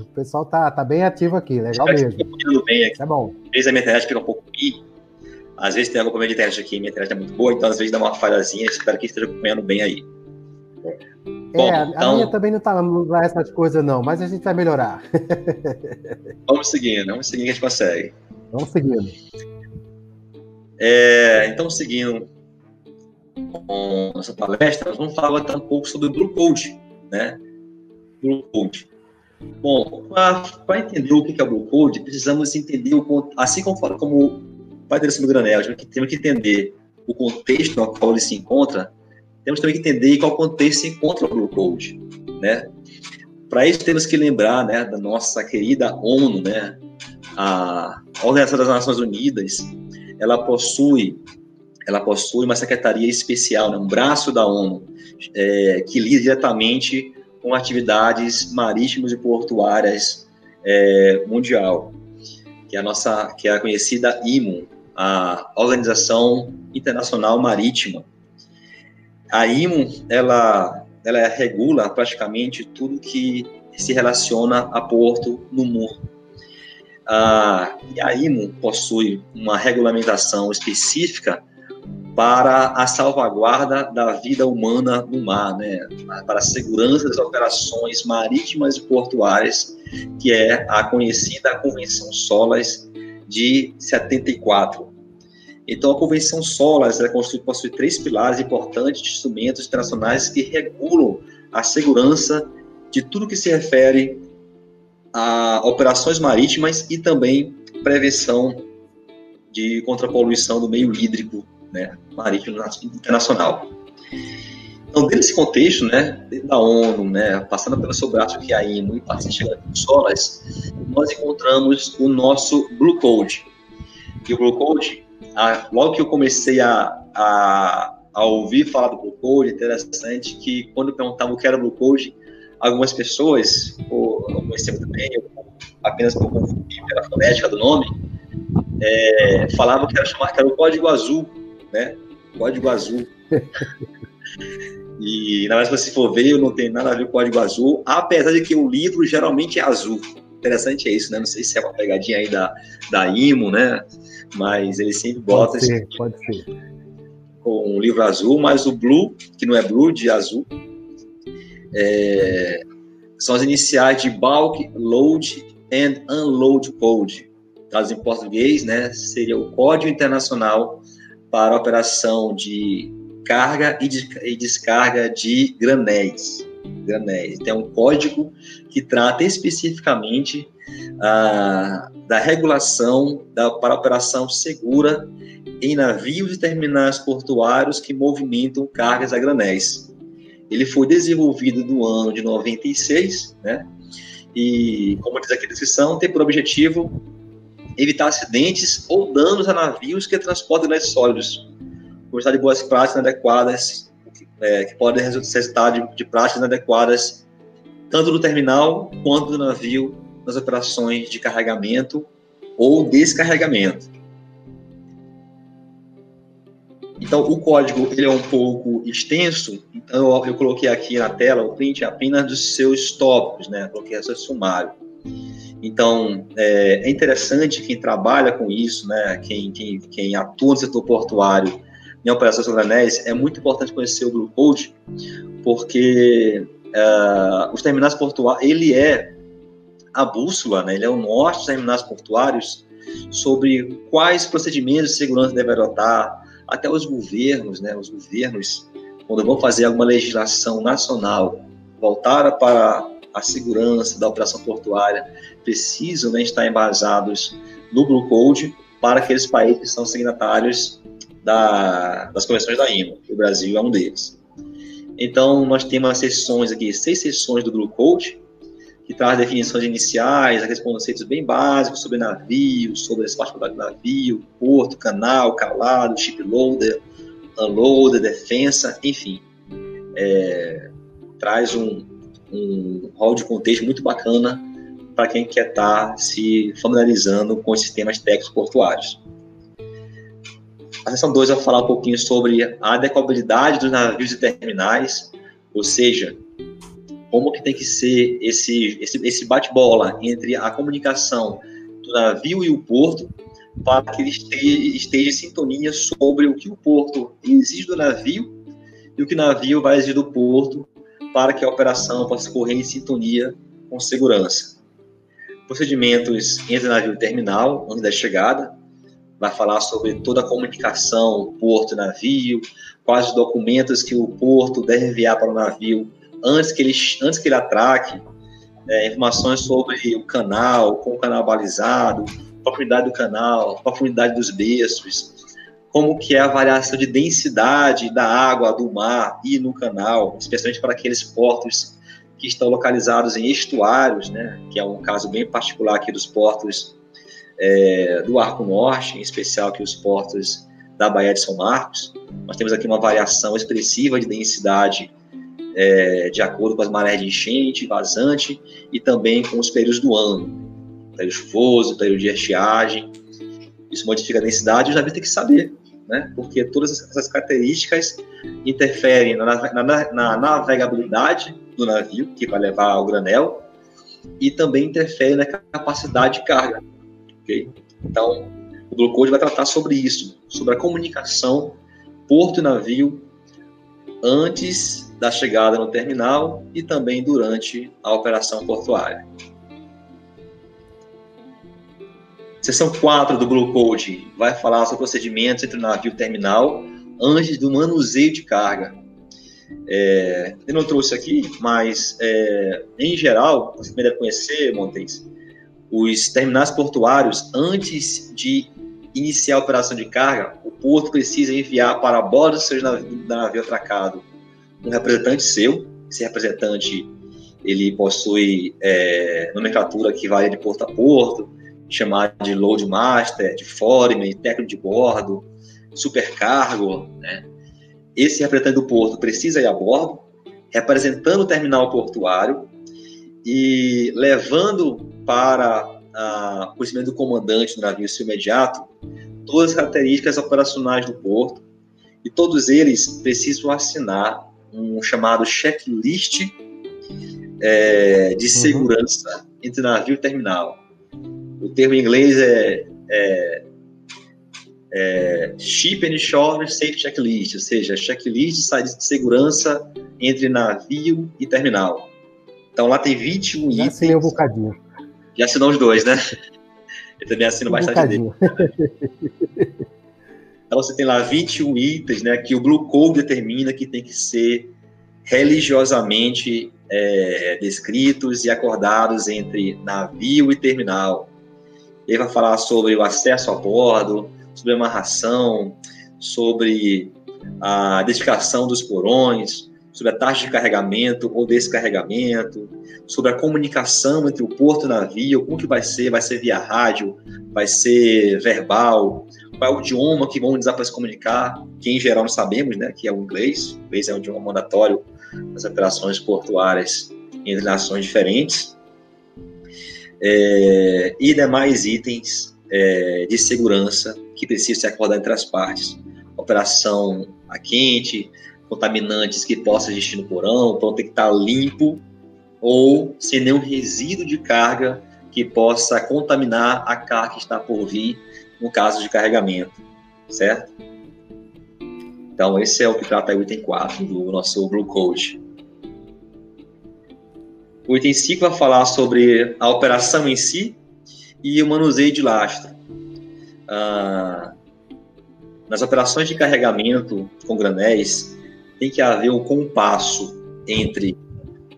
O pessoal tá, tá bem ativo aqui, legal mesmo. Bem aqui. É bom. Às vezes a minha internet fica um pouco pi. Às vezes tem alguma problema de internet aqui, minha internet é muito boa, então às vezes dá uma falhazinha. Espero que esteja acompanhando bem aí. É, bom, então... a minha também não tá lá essas coisas, não, mas a gente vai melhorar. vamos seguindo, vamos seguindo que a gente consegue. Vamos seguindo. É, então, seguindo com nossa palestra, nós vamos falar um pouco sobre o Blue Code, né? Blue Code. Bom, para entender o que é o Blue Code, precisamos entender, o, assim como, como o Pai do Granel, temos que entender o contexto no qual ele se encontra, temos também que entender em qual contexto se encontra o Blue Code, né? Para isso temos que lembrar, né, da nossa querida ONU, né, a Organização das Nações Unidas, ela possui ela possui uma secretaria especial, né, um braço da ONU, é, que lida diretamente com atividades marítimas e portuárias é, mundial, que é a nossa, que é a conhecida IMO, a Organização Internacional Marítima. A IMO, ela, ela regula praticamente tudo que se relaciona a porto no mundo. A, a IMO possui uma regulamentação específica para a salvaguarda da vida humana no mar, né? para a segurança das operações marítimas e portuárias, que é a conhecida Convenção SOLAS de 74. Então, a Convenção SOLAS ela possui três pilares importantes instrumentos internacionais que regulam a segurança de tudo que se refere a operações marítimas e também prevenção de contrapoluição do meio hídrico né, marítimo internacional. Então, dentro desse contexto, né, da ONU, né, passando pelo seu braço que é a IMO e chegando no SOLAS, nós encontramos o nosso Blue Code. E o Blue Code, a, logo que eu comecei a, a, a, ouvir falar do Blue Code, interessante que quando eu perguntava o que era Blue Code, algumas pessoas, ou não conheciam muito bem, apenas por confundir pela fonética do nome, é, falavam que era, chamar, que era o Código Azul né? Código azul. e na verdade, se você for ver, não tem nada a ver com o código azul, apesar de que o livro geralmente é azul. Interessante é isso, né? Não sei se é uma pegadinha aí da, da IMO, né? Mas ele sempre bota pode ser, pode ser. com o livro azul, mas o blue, que não é blue, de azul, é, são as iniciais de Bulk Load and Unload Code. Traduzido em português, né? Seria o Código Internacional para operação de carga e, de, descarga de granéis. granéis. Tem um código que trata especificamente ah, da regulação da, para operação segura em navios e terminais portuários que movimentam cargas a granéis. Ele foi desenvolvido no ano de 96, né? E, como diz aqui a descrição, tem por objetivo evitar acidentes ou danos a navios que transportam grandes sólidos, gostar de boas práticas inadequadas, é, que podem resultar de, de práticas inadequadas tanto no terminal quanto no navio nas operações de carregamento ou descarregamento. Então, o código ele é um pouco extenso, então eu, eu coloquei aqui na tela o print apenas dos seus tópicos, né? Coloquei esse sumário. Então, é, é, interessante quem trabalha com isso, né, quem, quem, quem atua no setor portuário em operações granéis, é muito importante conhecer o Blue Code, porque uh, os terminais portuários, ele é a bússola, né, ele é o norte dos terminais portuários sobre quais procedimentos de segurança deve adotar, até os governos, né, os governos, quando vão fazer alguma legislação nacional voltada para a segurança da operação portuária, precisam né, estar embasados no Blue Code para aqueles países que são signatários da, das convenções da IMO, o Brasil é um deles. Então, nós temos as sessões aqui, seis sessões do Blue Code, que traz definições iniciais, aqueles conceitos bem básicos sobre navio, sobre as particularidades do navio, porto, canal, calado, shiploader, unloader, defensa, enfim. É, traz um, um hall de contexto muito bacana para quem quer estar tá se familiarizando com os sistemas técnicos portuários. A seção 2 vai falar um pouquinho sobre a adequabilidade dos navios e terminais, ou seja, como que tem que ser esse, esse, esse bate-bola entre a comunicação do navio e o porto, para que ele esteja, esteja em sintonia sobre o que o porto exige do navio e o que o navio vai exigir do porto para que a operação possa correr em sintonia com segurança. Procedimentos entre navio e terminal, antes da chegada, vai falar sobre toda a comunicação porto-navio, quais os documentos que o porto deve enviar para o navio antes que ele, antes que ele atraque, é, informações sobre o canal, com o canal balizado, profundidade do canal, profundidade dos berços, como que é a variação de densidade da água do mar e no canal, especialmente para aqueles portos que estão localizados em estuários, né, que é um caso bem particular aqui dos portos é, do Arco Norte, em especial aqui os portos da Baía de São Marcos. Nós temos aqui uma variação expressiva de densidade é, de acordo com as marés de enchente, vazante e também com os períodos do ano, período chuvoso, período de estiagem. Isso modifica a densidade e o navio tem que saber, né? Porque todas essas características interferem na, na, na navegabilidade do navio, que vai levar ao granel, e também interferem na capacidade de carga, ok? Então, o Blue Code vai tratar sobre isso, sobre a comunicação porto e navio antes da chegada no terminal e também durante a operação portuária. Seção 4 do Blue Code vai falar sobre procedimentos entre o navio e o terminal antes do manuseio de carga. É, eu não trouxe aqui, mas é, em geral, você deve conhecer, Montes, os terminais portuários, antes de iniciar a operação de carga, o porto precisa enviar para a bordo do seu navio, navio atracado um representante seu. Esse representante ele possui é, nomenclatura que varia de porto a porto, chamada de load master, de foreman, técnico de bordo, supercargo. Né? Esse representante do porto precisa ir a bordo, representando o terminal portuário e levando para o conhecimento do comandante do navio seu imediato todas as características operacionais do porto e todos eles precisam assinar um chamado checklist é, de uhum. segurança uhum. entre navio e terminal. O termo em inglês é, é, é Ship and Shore Safety Checklist, ou seja, checklist de segurança entre navio e terminal. Então lá tem 21 Já itens. Já um bocadinho. Já assinou os dois, né? Eu também assino um bastante bocadinho. dele. Então você tem lá 21 itens, né, que o Blue Code determina que tem que ser religiosamente é, descritos e acordados entre navio e terminal. Ele vai falar sobre o acesso a bordo, sobre a amarração, sobre a identificação dos porões, sobre a taxa de carregamento ou descarregamento, sobre a comunicação entre o porto e o navio, como que vai ser, vai ser via rádio, vai ser verbal, qual é o idioma que vão usar para se comunicar, que em geral não sabemos, né, que é o inglês, o inglês é um idioma mandatório nas operações portuárias entre nações diferentes, é, e demais itens é, de segurança que precisam ser acordados entre as partes. Operação a quente, contaminantes que possam existir no porão, o porão tem que estar limpo ou sem nenhum resíduo de carga que possa contaminar a carga que está por vir no caso de carregamento, certo? Então, esse é o que trata o item 4 do nosso Blue Code. O item 5 vai falar sobre a operação em si e o manuseio de lastro. Ah, nas operações de carregamento com granéis, tem que haver um compasso entre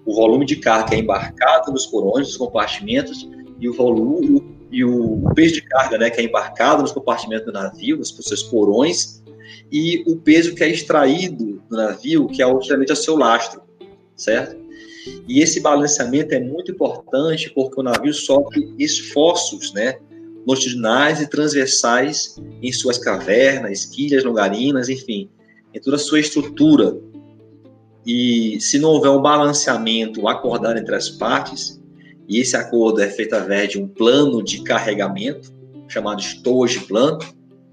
o volume de carga embarcado nos porões, nos compartimentos, e o volume e o peso de carga, né, que é embarcado nos compartimentos do navio, nos seus porões, e o peso que é extraído do navio, que é obviamente o seu lastro, certo? E esse balanceamento é muito importante porque o navio sofre esforços, né, longitudinais e transversais em suas cavernas, quilhas, longarinas, enfim, em toda a sua estrutura. E se não houver um balanceamento acordado entre as partes, e esse acordo é feito através de um plano de carregamento, chamado storage plano,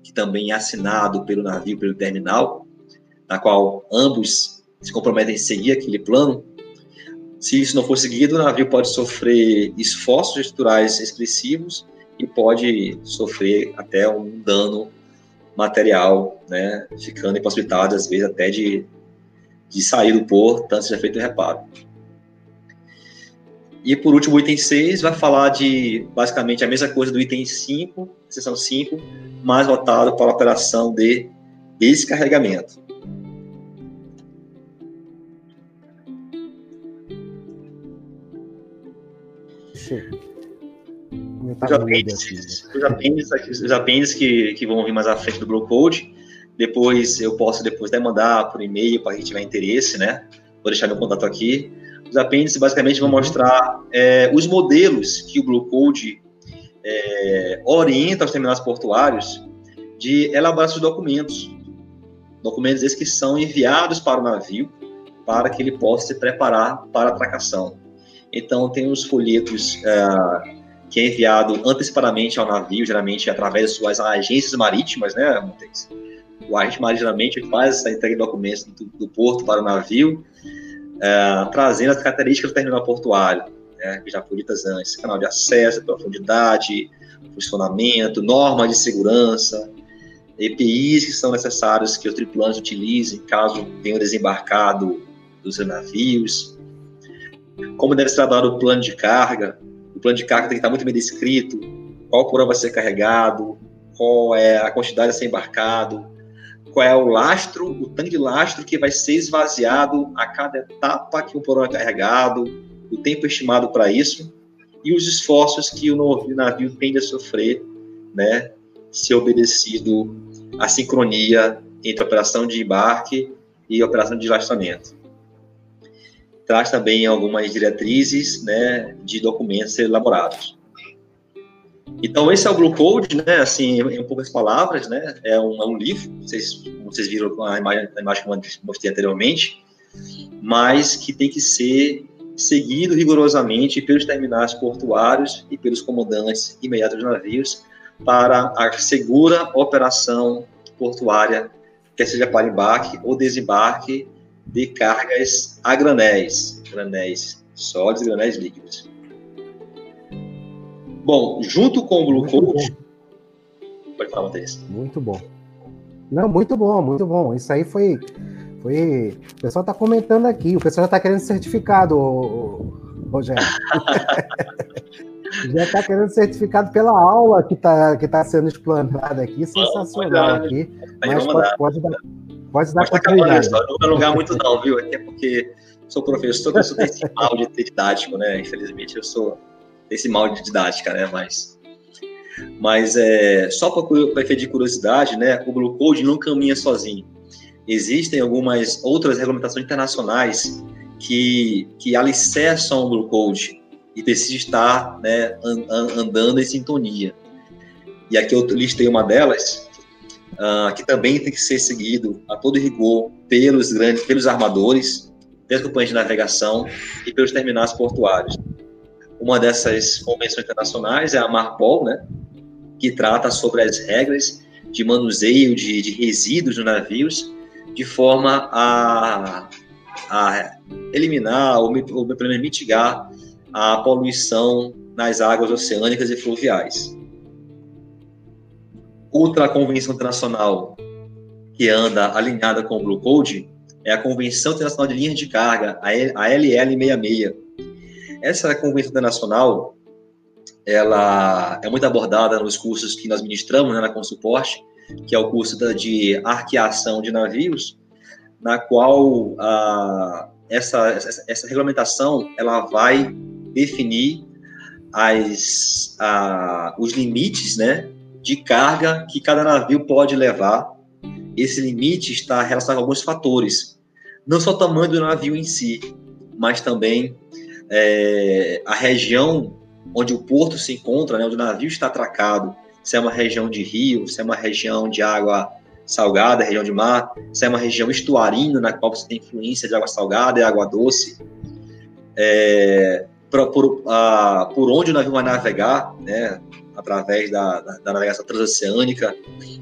que também é assinado pelo navio, pelo terminal, na qual ambos se comprometem a seguir aquele plano. Se isso não for seguido, o navio pode sofrer esforços estruturais expressivos e pode sofrer até um dano material, né, ficando impossibilitado, às vezes, até de, de sair do porto, tanto seja feito o reparo. E por último, o item 6 vai falar de basicamente a mesma coisa do item 5, seção 5, mais voltado para a operação de descarregamento. Os apêndices, os apêndices, os apêndices que, que vão vir mais à frente do Blue Code. Depois eu posso depois até mandar por e-mail para quem tiver interesse, né? Vou deixar meu contato aqui. Os apêndices basicamente vão mostrar é, os modelos que o Blue Code é, orienta os terminais portuários de elaborar seus documentos. Documentos esses que são enviados para o navio para que ele possa se preparar para a atracação. Então, tem os folhetos é, que é enviado antecipadamente ao navio, geralmente através de suas agências marítimas, né, Montes? O agente marítimo geralmente faz essa entrega de documentos do, do porto para o navio, é, trazendo as características do terminal portuário, né, que já foram ditas antes, canal de acesso, profundidade, funcionamento, normas de segurança, EPIs que são necessários que os tripulantes utilizem caso tenham desembarcado dos navios, como deve ser dado o plano de carga, plano de carga tem que estar muito bem descrito, qual porão vai ser carregado, qual é a quantidade a ser embarcado, qual é o lastro, o tanque de lastro que vai ser esvaziado a cada etapa que o porão é carregado, o tempo estimado para isso e os esforços que o navio tende a sofrer, né, se obedecido a sincronia entre a operação de embarque e a operação de lastramento traz também algumas diretrizes né, de documentos elaborados. Então, esse é o Blue Code, né, assim, em poucas palavras, né, é um, é um livro, vocês, vocês viram a imagem, a imagem que eu mostrei anteriormente, mas que tem que ser seguido rigorosamente pelos terminais portuários e pelos comandantes imediatos dos navios para a segura operação portuária, quer seja para embarque ou desembarque de cargas a granéis, granéis sólidos e granéis líquidos. Bom, junto com o glucose. Pode falar, Matheus. Muito bom. Não, muito bom, muito bom. Isso aí foi. foi... O pessoal está comentando aqui. O pessoal já está querendo certificado, Rogério. já está querendo certificado pela aula que está que tá sendo explanada aqui. Sensacional aqui. Mas pode, pode, dar, Pode dar continuidade. Não vou alongar muito não, viu? Até porque sou professor, eu sou desse mal de ter didático, né? Infelizmente eu sou desse mal de didática, né? Mas, mas é, só para efeito de curiosidade, né? O Blue Code não caminha sozinho. Existem algumas outras regulamentações internacionais que, que alicerçam o Blue Code e precisa estar né, andando em sintonia. E aqui eu listei uma delas, uh, que também tem que ser seguido a todo rigor pelos grandes, pelos armadores, pelas companhias de navegação e pelos terminais portuários. Uma dessas convenções internacionais é a Marpol, né, que trata sobre as regras de manuseio de, de resíduos nos navios, de forma a, a eliminar ou, ou pelo menos mitigar a poluição nas águas oceânicas e fluviais. Outra convenção internacional que anda alinhada com o Blue Code é a Convenção Internacional de Linhas de Carga, a LL66. Essa convenção internacional ela é muito abordada nos cursos que nós ministramos né, na Consuporte, que é o curso de arqueação de navios, na qual a, essa, essa, essa, regulamentação ela vai definir as, a, os limites né, de carga que cada navio pode levar. Esse limite está relacionado a alguns fatores, não só o tamanho do navio em si, mas também é, a região onde o porto se encontra, né, onde o navio está atracado, se é uma região de rio, se é uma região de água salgada, região de mar, se é uma região estuarina, na qual você tem influência de água salgada e água doce, é, por, por, a, por, onde o navio vai navegar, né, através da, da, da, navegação transoceânica,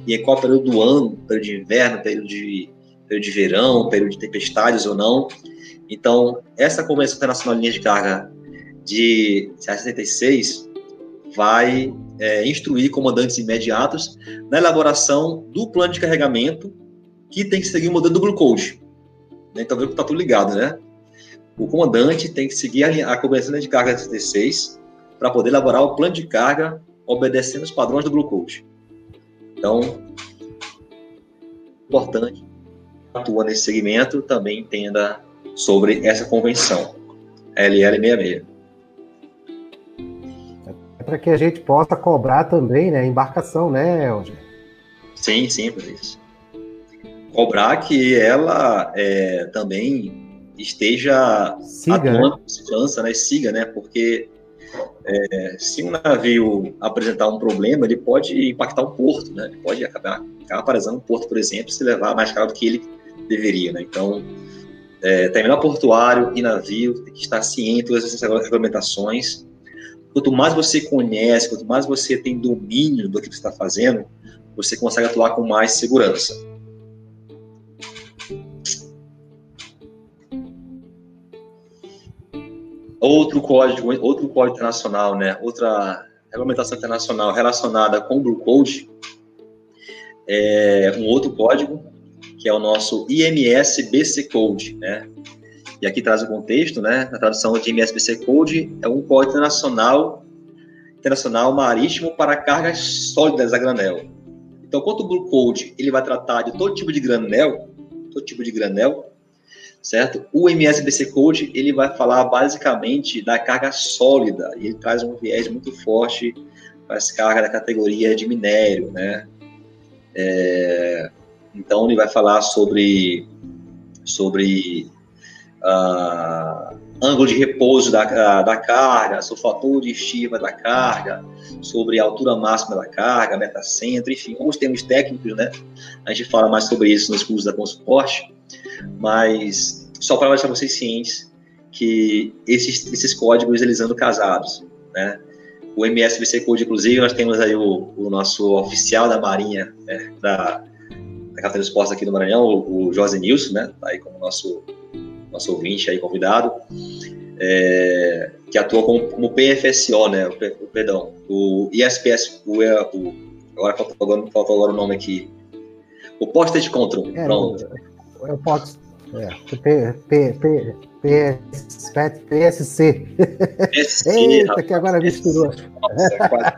e em qual período do ano, período de inverno, período de, período de verão, período de tempestades ou não. Então, essa Convenção Internacional de Linha de Carga de 76 vai é, instruir comandantes imediatos na elaboração do plano de carregamento que tem que seguir o modelo do Blue Code. Né? Então, está tudo ligado, né? O comandante tem que seguir a, a convenção de carga 76 para poder elaborar o plano de carga obedecendo os padrões do Blue Code. Então, importante atua nesse segmento também entenda sobre essa convenção LL66 para que a gente possa cobrar também, né, embarcação, né, Elger? Sim, sim, isso. Cobrar que ela é, também esteja siga, atuando né? com segurança, né, siga, né, porque é, se um navio apresentar um problema, ele pode impactar um porto, né, ele pode acabar, acabar paralisando um porto, por exemplo, se levar mais caro do que ele deveria, né, então é, terminal portuário e navio tem que estar ciente de todas essas regulamentações Quanto mais você conhece, quanto mais você tem domínio do que você está fazendo, você consegue atuar com mais segurança. Outro código, outro código internacional, né? Outra regulamentação internacional relacionada com o Blue Code é um outro código que é o nosso IMS BC Code, né? E aqui traz o contexto, né? Na tradução de MSBC Code, é um código internacional, internacional marítimo para cargas sólidas a granel. Então, quanto o Blue Code ele vai tratar de todo tipo de granel, todo tipo de granel, certo? O MSBC Code ele vai falar basicamente da carga sólida e ele traz um viés muito forte para as cargas da categoria de minério, né? É, então ele vai falar sobre sobre uh, ângulo de repouso da, da carga, sobre fator de estiva da carga, sobre a altura máxima da carga, metacentro, enfim, alguns termos técnicos, né? A gente fala mais sobre isso nos cursos da Consuporte, mas só para deixar vocês cientes que esses, esses códigos eles andam casados, né? O MSVC Code, inclusive, nós temos aí o, o nosso oficial da Marinha, né, da, da Catarina Esportes aqui do Maranhão, o, o José Nilson, né? Tá aí como nosso nosso ouvinte aí convidado, é, que atua como, como PFSO, né? O, perdão, o ISPS, o, o agora faltou agora, faltou agora o nome aqui. O Postage Control, é, pronto. É o Post, é, P, P, P, PS, PSC. PSC. Eita, que agora misturou. Nossa, é quase.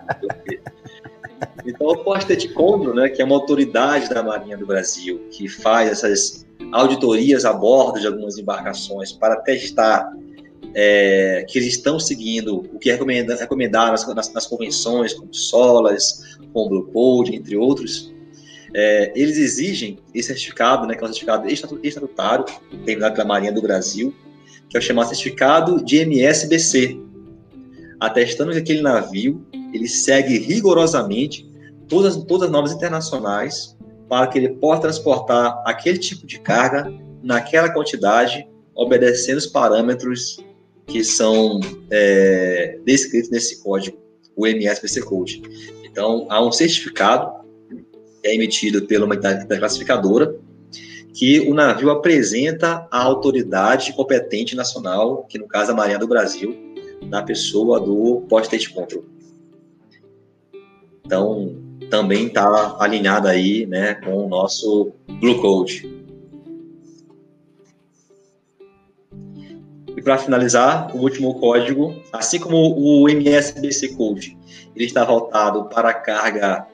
Então, o Postage Control, né, que é uma autoridade da Marinha do Brasil, que faz essas auditorias a bordo de algumas embarcações para testar é, que eles estão seguindo o que é recomendado nas, nas, nas, convenções, como SOLAS, como Blue Code, entre outros, é, eles exigem esse certificado, né, que é um certificado estatutário, terminado pela Marinha do Brasil, que é o chamado certificado de MSBC, atestando que aquele navio ele segue rigorosamente todas, todas as normas internacionais para que ele possa transportar aquele tipo de carga naquela quantidade, obedecendo os parâmetros que são é, descritos nesse código, o MSPC Code. Então, há um certificado que é emitido pela uma classificadora que o navio apresenta à autoridade competente nacional, que no caso é a Marinha do Brasil, na pessoa do Post-State Control. Então, também está alinhada aí, né, com o nosso Blue Code. E para finalizar, o último código, assim como o MSBC Code, ele está voltado para a carga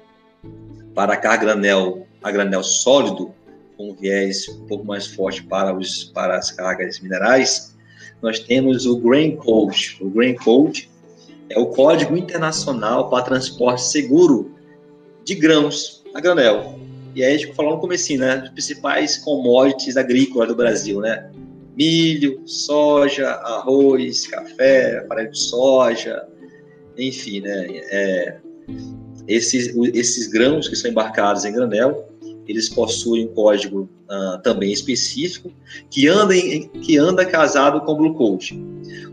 para a carga granel, a granel sólido, com um viés um pouco mais forte para, os, para as cargas minerais, nós temos o Grain Code. O Grain Code é o código internacional para transporte seguro de grãos a granel. E aí a gente falou no começo, né, dos principais commodities agrícolas do Brasil, né? Milho, soja, arroz, café, farelo de soja, enfim, né? É, esses, esses grãos que são embarcados em granel, eles possuem um código uh, também específico que anda, em, que anda casado com o Blue Code.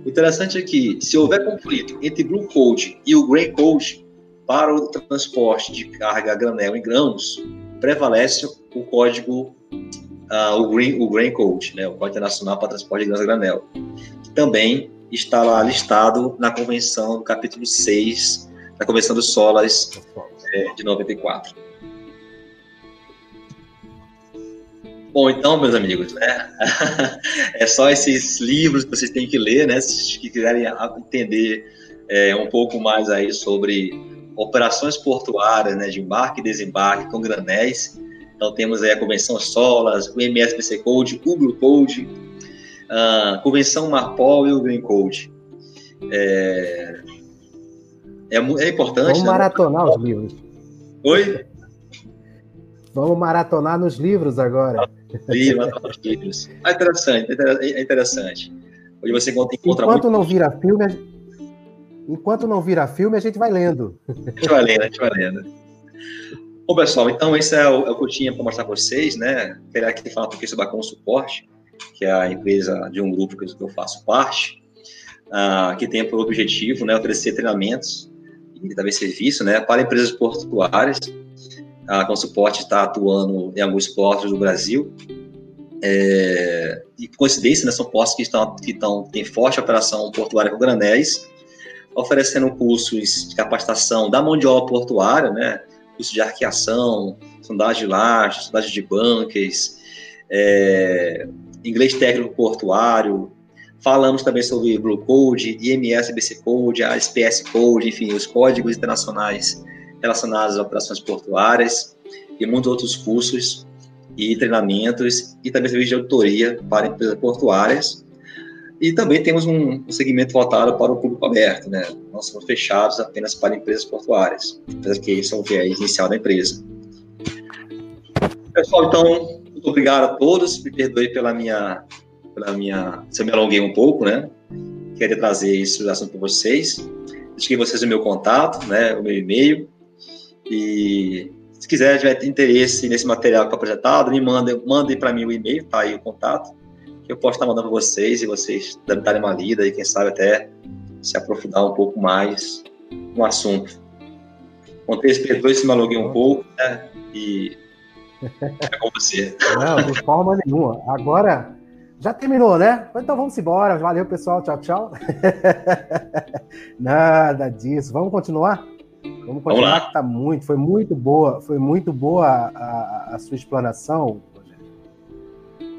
O interessante é que, se houver conflito entre Blue Code e o Grey Code para o transporte de carga a granel em grãos, prevalece o código, uh, o, Green, o Green Code, né, o Código Internacional para Transporte de Grãos a Granel, que também está lá listado na Convenção, capítulo 6 da Convenção dos Solas é, de 94. Bom, então, meus amigos, né? é só esses livros que vocês têm que ler, né? Se quiserem entender é, um pouco mais aí sobre operações portuárias, né? De embarque e desembarque com granéis. Então, temos aí a Convenção SOLAS, o MSPC Code, o Blue Code, a Convenção Marpol e o Green Code. É, é, é importante. Vamos né? maratonar os livros. Oi? Vamos maratonar nos livros agora. Livros, livros. É interessante, é interessante. Hoje você encontra Enquanto muito... não vira filme, enquanto não vira filme, a gente vai lendo. A gente vai lendo, a gente vai lendo. Bom, pessoal, então esse é o, é o que eu tinha para mostrar para vocês, né? Queria aqui falar um pouquinho sobre a Com Suporte, que é a empresa de um grupo que eu faço parte, uh, que tem por objetivo né, oferecer treinamentos e também serviço né, para empresas portuárias a Consuporte está atuando em alguns portos do Brasil. É, e coincidência, né, são portos que estão que estão têm forte operação portuária com granéis, oferecendo cursos de capacitação da mão de obra portuária, né, curso de arqueação, sondagem de lajes, sondagem de bunkers, é, inglês técnico portuário. Falamos também sobre Blue Code, IMS, BC Code, ASPS Code, enfim, os códigos internacionais relacionadas a operações portuárias e muitos outros cursos e treinamentos e também serviço de auditoria para empresas portuárias. E também temos um, segmento voltado para o público aberto, né? Nós somos fechados apenas para empresas portuárias, apesar que esse é o viés inicial da empresa. Pessoal, então, muito obrigado a todos. Me perdoe pela minha, pela minha, se eu me alonguei um pouco, né? Queria trazer esse assunto para vocês. Deixei vocês o meu contato, né? O meu e-mail. E se quiser, tiver interesse nesse material que foi apresentado, me mandem, mandem para mim o e-mail, tá aí o contato, que eu posso estar mandando para vocês e vocês darem uma lida e quem sabe até se aprofundar um pouco mais no assunto. Contei esse perdoe se me aluguei um pouco, né? E é com você. Não, de forma nenhuma. Agora, já terminou, né? Então vamos embora. Valeu, pessoal. Tchau, tchau. Nada disso. Vamos continuar? Vamos continuar Vamos que tá muito, foi muito boa, foi muito boa a, a sua explanação.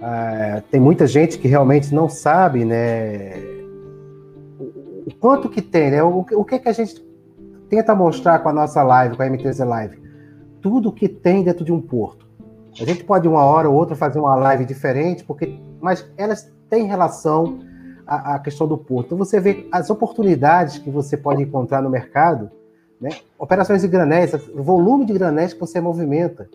É, tem muita gente que realmente não sabe, né, o, quanto que tem, né, o, o que que a gente tenta mostrar com a nossa live, com a MTZ Live, tudo que tem dentro de um porto. A gente pode uma hora ou outra fazer uma live diferente, porque, mas elas têm relação à, à questão do porto. Então você vê as oportunidades que você pode encontrar no mercado né? Operações de granéis, volume de granéis que você movimenta.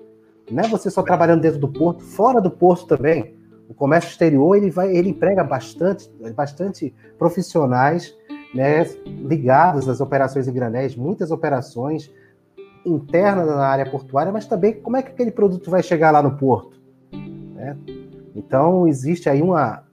Não é você só trabalhando dentro do porto, fora do porto também. O comércio exterior ele vai, ele emprega bastante, bastante profissionais né, ligados às operações de granéis, muitas operações internas na área portuária, mas também como é que aquele produto vai chegar lá no porto. Né? Então existe aí uma,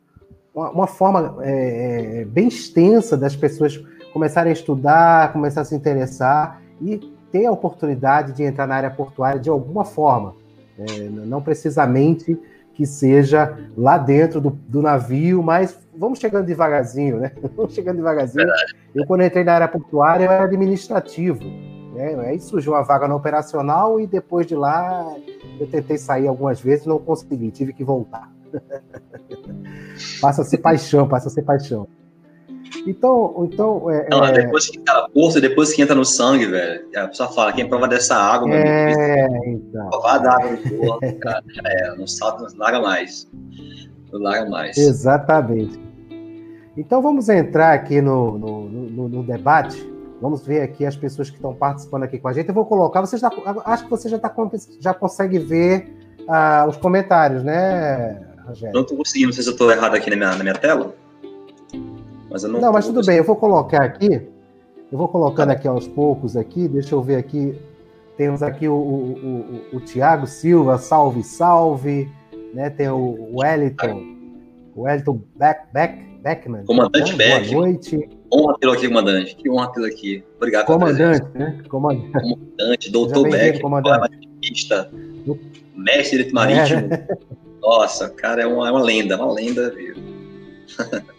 uma, uma forma é, é bem extensa das pessoas começarem a estudar, começar a se interessar e ter a oportunidade de entrar na área portuária de alguma forma. É, não precisamente que seja lá dentro do, do, navio, mas vamos chegando devagarzinho, né? Vamos chegando devagarzinho. Eu, quando entrei na área portuária, eu era administrativo. Né? Aí surgiu uma vaga no operacional e depois de lá eu tentei sair algumas vezes, não consegui, tive que voltar. passa a ser paixão, passa a ser paixão. Então, então é, não, é... depois que tá curso, depois que entra no sangue, velho, a pessoa fala, quem prova dessa água, meu é, amigo, então. provar da água no corpo, cara, já é, não salta, não larga mais. Não larga mais. Exatamente. Então vamos entrar aqui no, no, no, no debate. Vamos ver aqui as pessoas que estão participando aqui com a gente. Eu vou colocar. Você já, acho que você já, tá, já consegue ver uh, os comentários, né, Rogério? Não estou conseguindo. Não sei se eu estou errado aqui na minha, na minha tela. Mas eu não. Não, mas tudo bem. Eu vou colocar aqui. Eu vou colocando aqui aos poucos aqui. Deixa eu ver aqui. Temos aqui o, o, o, o Tiago Silva, salve, salve. Né? Tem o Wellington, o Wellington Beck, Beck, Beckman. Comandante né? Beck. Boa noite. Honra tê-lo aqui, comandante. Que honra tê-lo aqui. Obrigado Comandante, né? Comandante. Comandante, doutor Beck, mestre de marítimo. É. Nossa, cara, é uma, é uma lenda, uma lenda, viu?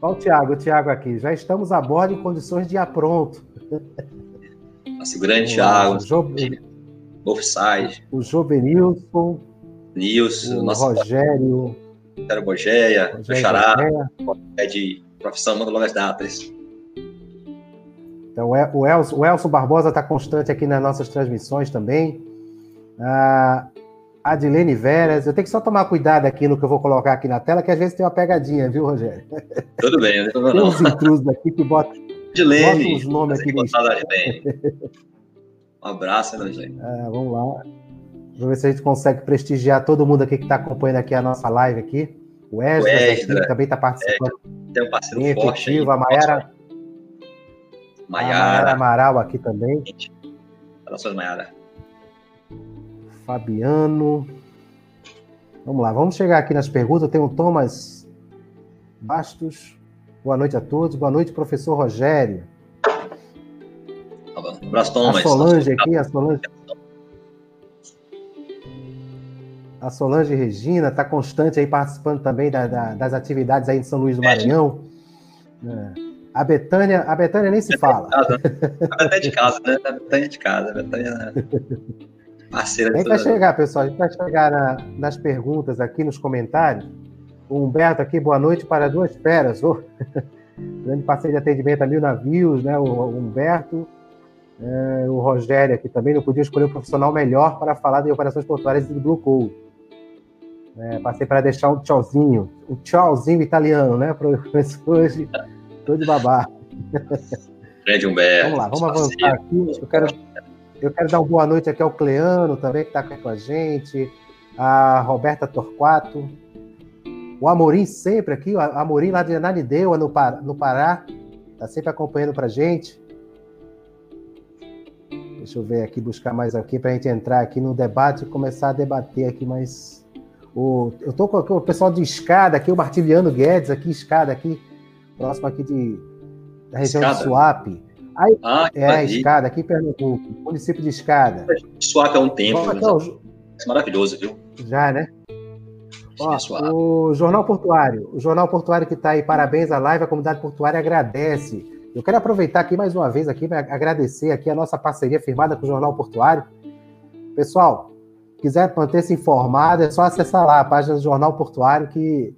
Olha o Thiago, o Thiago aqui. Já estamos a bordo em condições de ir pronto. Nossa, o grande Thiago. Jo... Offside. O Jovenilson. Nilson. O nosso Rogério. Rogério Bogeia. O Xará. É de profissão, manda logo as datas. Então, o Elson, o Elson Barbosa está constante aqui nas nossas transmissões também. Ah, Adilene Veras, eu tenho que só tomar cuidado aqui no que eu vou colocar aqui na tela, que às vezes tem uma pegadinha, viu, Rogério? Tudo bem, não tem Tem uns intrusos aqui que botam, Adilene, os nomes aqui. Um abraço, Adilene. Ah, vamos lá. Vamos ver se a gente consegue prestigiar todo mundo aqui que está acompanhando aqui a nossa live aqui. O Esdras, também está participando. É, tem um parceiro Bem forte efetivo, aí. A Mayara. Amaral aqui também. Relações Maiara. Fabiano. Vamos lá, vamos chegar aqui nas perguntas. Tem o Thomas Bastos. Boa noite a todos. Boa noite, professor Rogério. Um abraço, Thomas. A Solange aqui, a Solange. A Solange Regina está constante aí participando também da, da, das atividades aí em São Luís do Maranhão. É. A Betânia, a Betânia nem se fala. A Betânia é de casa, né? A Betânia é de casa. A Betânia... Parceira a gente vai chegar, pessoal. A gente vai chegar na, nas perguntas aqui, nos comentários. O Humberto aqui, boa noite para duas feras. Oh, grande parceiro de atendimento a mil navios, né? O, o Humberto. É, o Rogério aqui também não podia escolher um profissional melhor para falar de operações portuárias do Blue Code. É, passei para deixar um tchauzinho, um tchauzinho italiano, né? Para hoje, tô de babá. Grande Humberto. Vamos lá, vamos avançar aqui. Eu quero eu quero dar uma boa noite aqui ao Cleano também, que está aqui com a gente, a Roberta Torquato, o Amorim sempre aqui, o Amorim lá de Ananindeua, no, no Pará, está sempre acompanhando para a gente. Deixa eu ver aqui, buscar mais aqui para a gente entrar aqui no debate e começar a debater aqui mais. O, eu estou com o pessoal de escada aqui, o Martiliano Guedes aqui, escada aqui, próximo aqui de, da região escada. de Suape. Aí, ah, é a escada, aqui em Pernambuco, município de escada. Suape há um tempo. Bom, então, é maravilhoso, viu? Já, né? Ó, o Jornal Portuário, o Jornal Portuário que está aí, parabéns à live, a comunidade portuária agradece. Eu quero aproveitar aqui mais uma vez aqui para agradecer aqui a nossa parceria firmada com o Jornal Portuário. Pessoal, quiser manter-se informado, é só acessar lá a página do Jornal Portuário que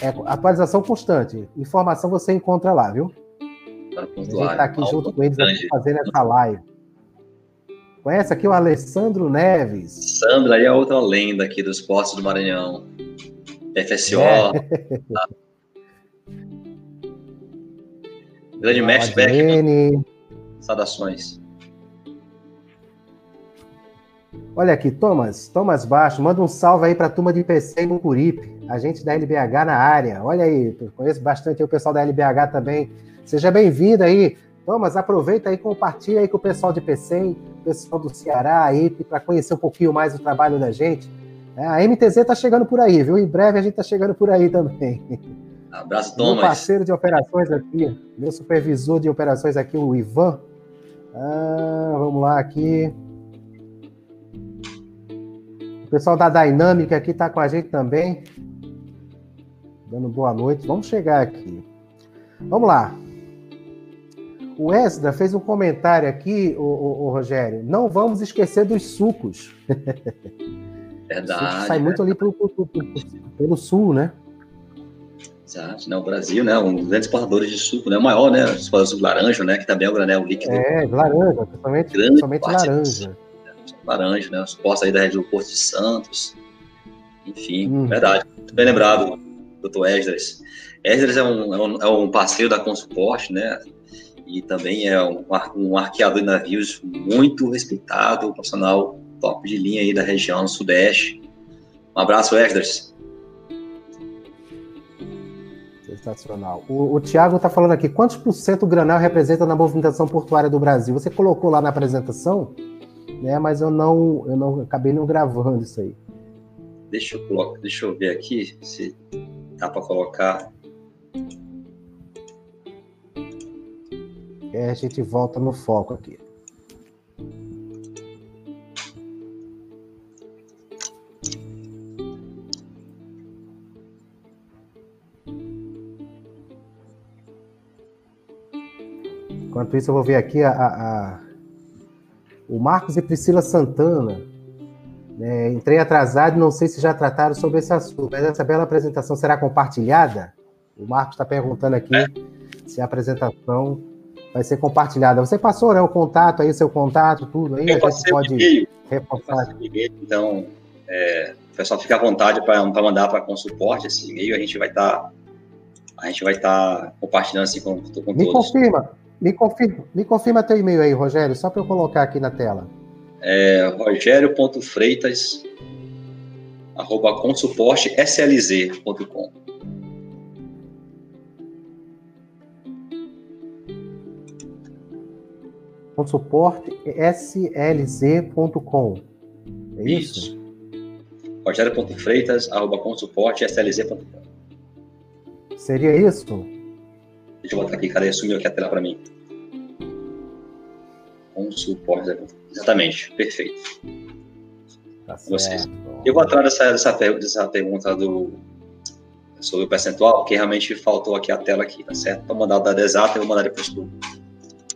é atualização constante. Informação você encontra lá, viu? A gente está aqui junto com eles aqui fazendo essa live. Conhece aqui o Alessandro Neves. Sandra aí é outra lenda aqui dos postos do Maranhão. FSO. É. Grande mestre Beckman. Saudações. Olha aqui, Thomas, Thomas Baixo, manda um salve aí para a turma de PC em Mucuripe, a gente da LBH na área. Olha aí, conheço bastante o pessoal da LBH também Seja bem-vindo aí. Thomas, aproveita aí e compartilha aí com o pessoal de PCM, o pessoal do Ceará aí, para conhecer um pouquinho mais o trabalho da gente. É, a MTZ está chegando por aí, viu? Em breve a gente está chegando por aí também. Abraço, Thomas. Meu parceiro de operações aqui, meu supervisor de operações aqui, o Ivan. Ah, vamos lá aqui. O pessoal da Dinâmica aqui está com a gente também. Dando boa noite. Vamos chegar aqui. Vamos lá. O Esdra fez um comentário aqui, o, o, o, Rogério. Não vamos esquecer dos sucos. Verdade. sai muito ali pelo, pelo, pelo, sul, né? Exato, né? O Brasil, né? Um dos grandes exportadores de suco, né? O maior, né? De laranja, né? Que também é o granel líquido. É, laranja, principalmente, principalmente laranja. Laranja, né? Os postos aí da região do Porto de Santos. Enfim, hum. verdade. Muito bem lembrado, doutor Esdras. Esdras é um, é um, é um parceiro da Consuporte, né? E também é um, um arqueador de navios muito respeitado, um profissional top de linha aí da região sudeste. Um abraço, Esdras. Sensacional. O, o Tiago está falando aqui, quantos por cento o granel representa na movimentação portuária do Brasil? Você colocou lá na apresentação, né? Mas eu não, eu não acabei não gravando isso aí. Deixa eu colocar, deixa eu ver aqui se dá para colocar. A gente volta no foco aqui. Enquanto isso, eu vou ver aqui a, a, o Marcos e Priscila Santana. É, entrei atrasado não sei se já trataram sobre esse assunto, mas essa bela apresentação será compartilhada? O Marcos está perguntando aqui é. se a apresentação vai ser compartilhada. Você passou né, o contato aí, seu contato, tudo aí? Eu a gente pode reforçar. Então, é, o pessoal fica à vontade para mandar para com suporte esse e-mail, a gente vai estar tá, a gente vai estar tá compartilhando assim com, com Me todos. confirma, me confirma, me confirma teu e-mail aí, Rogério, só para eu colocar aqui na tela. É rogério.freitas arroba consuporteslz.com consuporteslz.com É isso? isso. Rogério.freitas arroba consuporteslz.com Seria isso? Deixa eu botar aqui, cadê? Sumiu aqui a tela para mim. Com suporte. Exatamente, perfeito. Tá Vocês. Eu vou atrás dessa, dessa, dessa pergunta do, sobre o percentual, porque realmente faltou aqui a tela aqui, tá certo? Para mandar o dado exato, eu vou mandar depois por,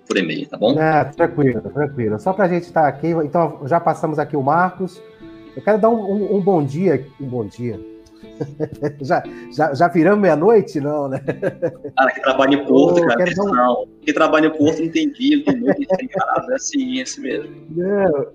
por e-mail, tá bom? É, tranquilo, tranquilo. Só para a gente estar tá aqui, então já passamos aqui o Marcos. Eu quero dar um, um, um bom dia, um bom dia, já, já, já viramos meia-noite? Não, né? Cara, que trabalha em Porto, cara, que, não. Que trabalha em Porto não tem dia, não tem noite, não tem é assim, é assim mesmo. Não,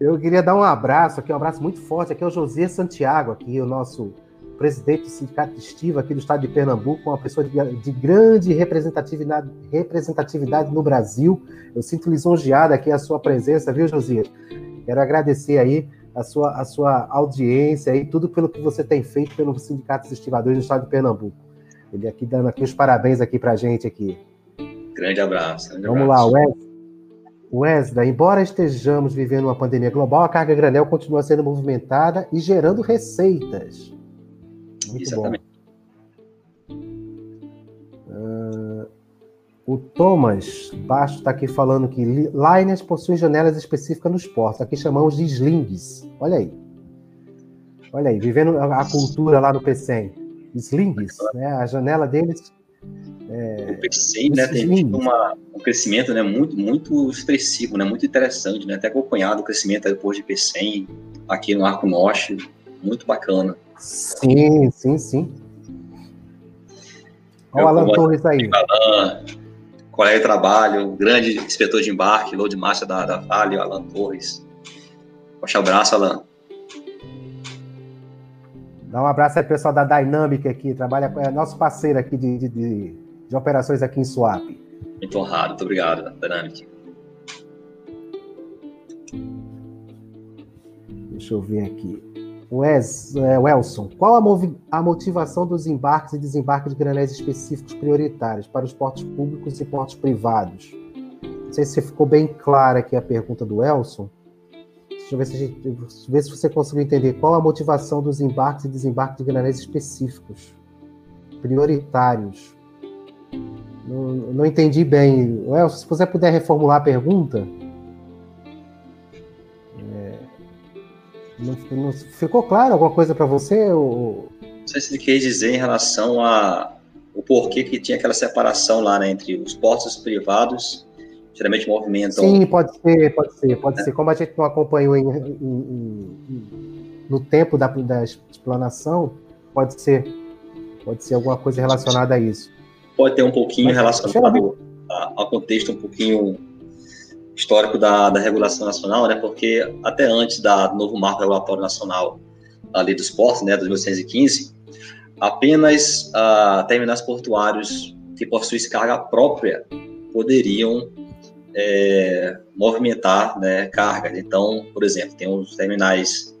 eu queria dar um abraço aqui, um abraço muito forte. Aqui é o José Santiago, aqui, o nosso presidente do Sindicato Estiva aqui do estado de Pernambuco, uma pessoa de, de grande representatividade, representatividade no Brasil. Eu sinto lisonjeado aqui a sua presença, viu, Josias? Quero agradecer aí a sua, a sua audiência e tudo pelo que você tem feito pelo Sindicato dos Estivadores do Estado de Pernambuco. Ele aqui dando aqui os parabéns aqui para a gente aqui. Grande abraço. Grande Vamos abraço. lá, Wesley. Wesley, embora estejamos vivendo uma pandemia global, a carga granel continua sendo movimentada e gerando receitas. Muito Exatamente. bom. Uh, o Thomas Baixo está aqui falando que liners possuem janelas específicas nos portos. Aqui chamamos de slings. Olha aí. Olha aí, vivendo a, cultura lá no PCM. Slings, né? A janela deles. É, o PCM né, tem uma, um crescimento né, muito, muito expressivo, né, muito interessante, né, até acompanhado o crescimento depois de PCM aqui no Arco Norte, muito bacana. Sim, sim, sim. Olha o Alan Torres aí. Alan, colega de trabalho, grande inspetor de embarque, load master da, da Vale, o Alan Torres. Forte abraço, Alan. Dá um abraço aí pessoal da Dynamic aqui, trabalha com é nosso parceiro aqui de, de, de, de operações aqui em Suape. Muito honrado, muito obrigado, Dynamic. Deixa eu ver aqui. Wes, é, Welson, qual a, a, motivação dos embarques e desembarques de granéis específicos prioritários para os portos públicos e portos privados? Não sei se ficou bem clara aqui a pergunta do Welson. Deixa eu ver se, gente, ver se você conseguiu entender. Qual a motivação dos embarques e desembarques de granéis específicos prioritários? Não, não entendi bem. Welson, se você puder reformular a pergunta. Não, não, ficou claro alguma coisa para você? Ou... Não sei se ele quer dizer em relação a o porquê que tinha aquela separação lá né, entre os postos privados, geralmente movimentam. Sim, pode ser, pode ser, pode é. ser. Como a gente não acompanhou em, em, em, no tempo da, da explanação, pode ser. Pode ser alguma coisa relacionada a isso. Pode ter um pouquinho Mas, relacionado ao contexto um pouquinho histórico da, da regulação nacional, né? Porque até antes da, do novo marco regulatório nacional, a lei dos portos, né, 2115, apenas uh, terminais portuários que possuem carga própria poderiam é, movimentar né, cargas. Então, por exemplo, tem os terminais,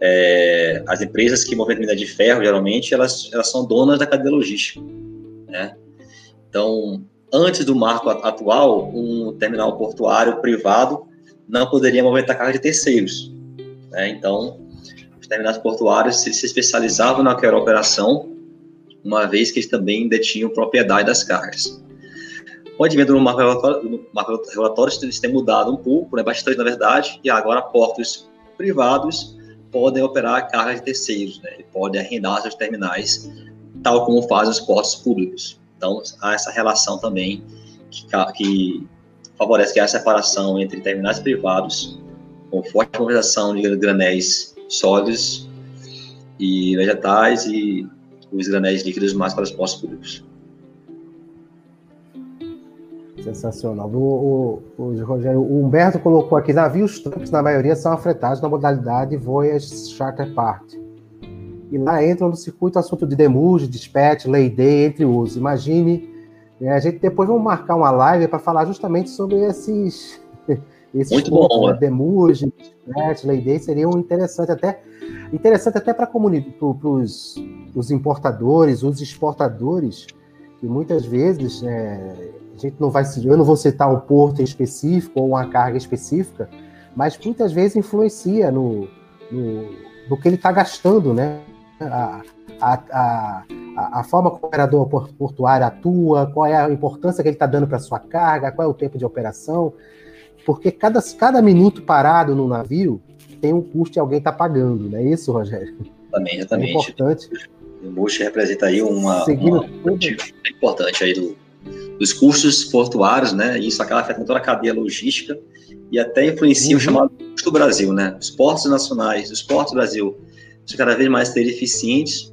é, as empresas que movimentam de ferro, geralmente, elas, elas são donas da cadeia logística. Né? Então, antes do marco atual, um terminal portuário privado não poderia movimentar carga de terceiros. Né? Então, os terminais portuários se, se especializavam naquela operação, uma vez que eles também detinham propriedade das cargas. O advento do marco regulatório, regulatório eles têm mudado um pouco, né, bastante na verdade, e agora portos privados podem operar cargas de terceiros, né, podem arrendar seus terminais, tal como fazem os portos públicos. Então, há essa relação também que, que favorece que a separação entre terminais privados, com forte movimentação de granéis sólidos e vegetais e os granéis líquidos mais para os postos públicos. Sensacional. O, o, o, Rogério, o Humberto colocou aqui: navios tanques, na maioria, são afretados na modalidade Voyage Charter Part. E lá entram no circuito assunto de demurge, dispatch, lay day, entre outros. Imagine, né, a gente depois vamos marcar uma live para falar justamente sobre esses. esses Muito pontos, bom, né? Demurge, dispatch, lay day seriam interessantes até interessante até para os importadores, os exportadores, que muitas vezes né, a gente não vai, eu não vou citar um porto específico ou uma carga específica, mas muitas vezes influencia no, no, no que ele está gastando, né? A, a, a, a, forma como o operador portuário atua, qual é a importância que ele está dando para a sua carga, qual é o tempo de operação, porque cada, cada minuto parado no navio tem um custo e alguém está pagando, não é isso, Rogério? Também, exatamente. É importante. O Bush representa aí uma, uma, uma importante aí do, dos custos portuários, né? E isso acaba afetando toda a cadeia logística e até influencia uhum. o chamado custo do Brasil, né? Os portos nacionais, os portos do Brasil são cada vez mais ter eficientes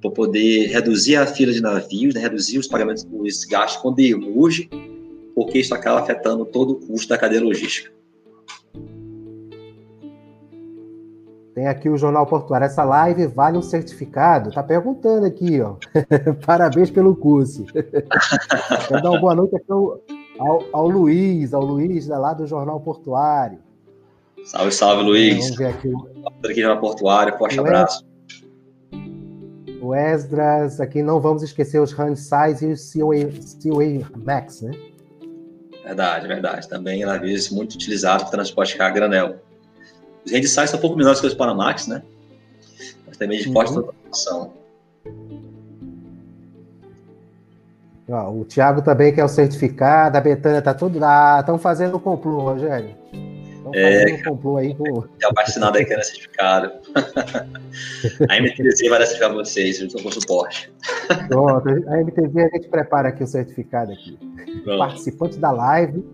para poder reduzir a fila de navios, né? reduzir os pagamentos, os gastos com demurge, porque isso acaba afetando todo o custo da cadeia logística. Tem aqui o Jornal Portuário. Essa live vale um certificado? Tá perguntando aqui, ó. Parabéns pelo curso. Quero dar uma boa noite aqui ao, ao, ao, Luiz, ao Luiz lá do Jornal Portuário. Salve, salve, Luiz. Vamos ver aqui. Aqui no Jornal Portuário, forte o abraço. O Esdras, aqui não vamos esquecer os Handsize e os Seaway Max, né? Verdade, verdade. Também navios muito utilizados para transporte carga granel. Os rendissais são um pouco menores que os Panamax, né? Mas também de forte uhum. o Thiago também quer o certificado, a Betânia tá tudo lá. Estão fazendo o complô, Rogério. Estão é, complô aí com. Já vacinado aí querendo certificado. a MTZ vai certificar vocês, junto com o suporte. Pronto, a MTZ a gente prepara aqui o certificado aqui. Pronto. Participante da live.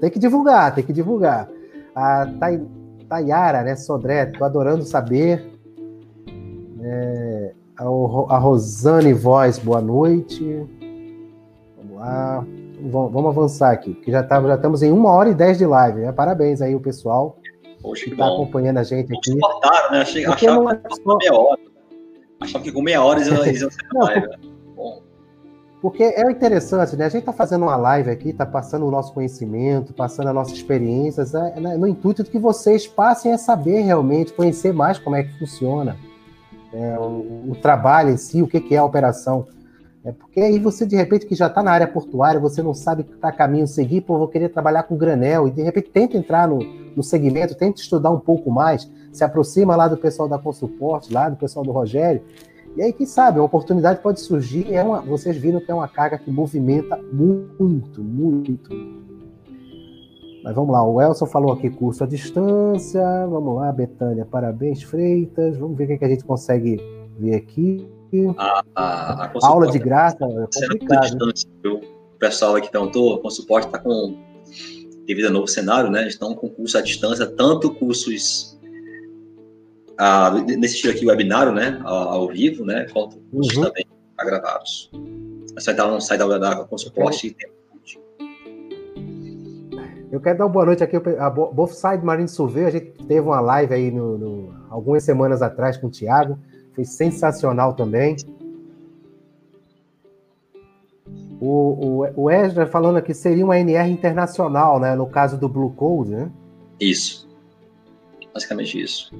tem que divulgar, tem que divulgar. A Thay, Tayara, né? Sodré, tô adorando saber. É, a, a Rosane Voz, boa noite. Vamos lá. Vamos avançar aqui, porque já, tá, já estamos em uma hora e dez de live. Né? Parabéns aí o pessoal Poxa, que está acompanhando a gente aqui. Né? Achei, achava que só... meia hora. Achava que com meia hora eles iam ser live. Né? Bom. Porque é interessante, né? A gente está fazendo uma live aqui, está passando o nosso conhecimento, passando as nossas experiências, né? no intuito de que vocês passem a saber realmente, conhecer mais como é que funciona é, o, o, trabalho em si, o que, que é a operação. É porque aí você, de repente, que já está na área portuária, você não sabe que está caminho seguir, pô, vou querer trabalhar com granel, e de repente tenta entrar no, no segmento, tenta estudar um pouco mais, se aproxima lá do pessoal da Consuporte, lá do pessoal do Rogério, e aí, quem sabe, uma oportunidade pode surgir. É uma, vocês viram que é uma carga que movimenta muito, muito. Mas vamos lá, o Elson falou aqui curso à distância. Vamos lá, Betânia, parabéns, Freitas. Vamos ver o que, a gente consegue ver aqui. A, a, a Aula de graça, é complicado. O pessoal aqui perguntou, o suporte está com, devido ao novo cenário, né? Estão com curso à distância, tanto cursos a, nesse estilo aqui, webinário, né, ao, ao vivo, né, quanto uhum. também gravados. Você vai dar um sai da água com suporte eu quero dar uma boa noite aqui a Both Side Marine Survey. A gente teve uma live aí no, no, algumas semanas atrás com o Thiago. Foi sensacional também. O, o, o Ezra falando aqui seria uma NR internacional, né? No caso do Blue Code, né? Isso. Basicamente isso.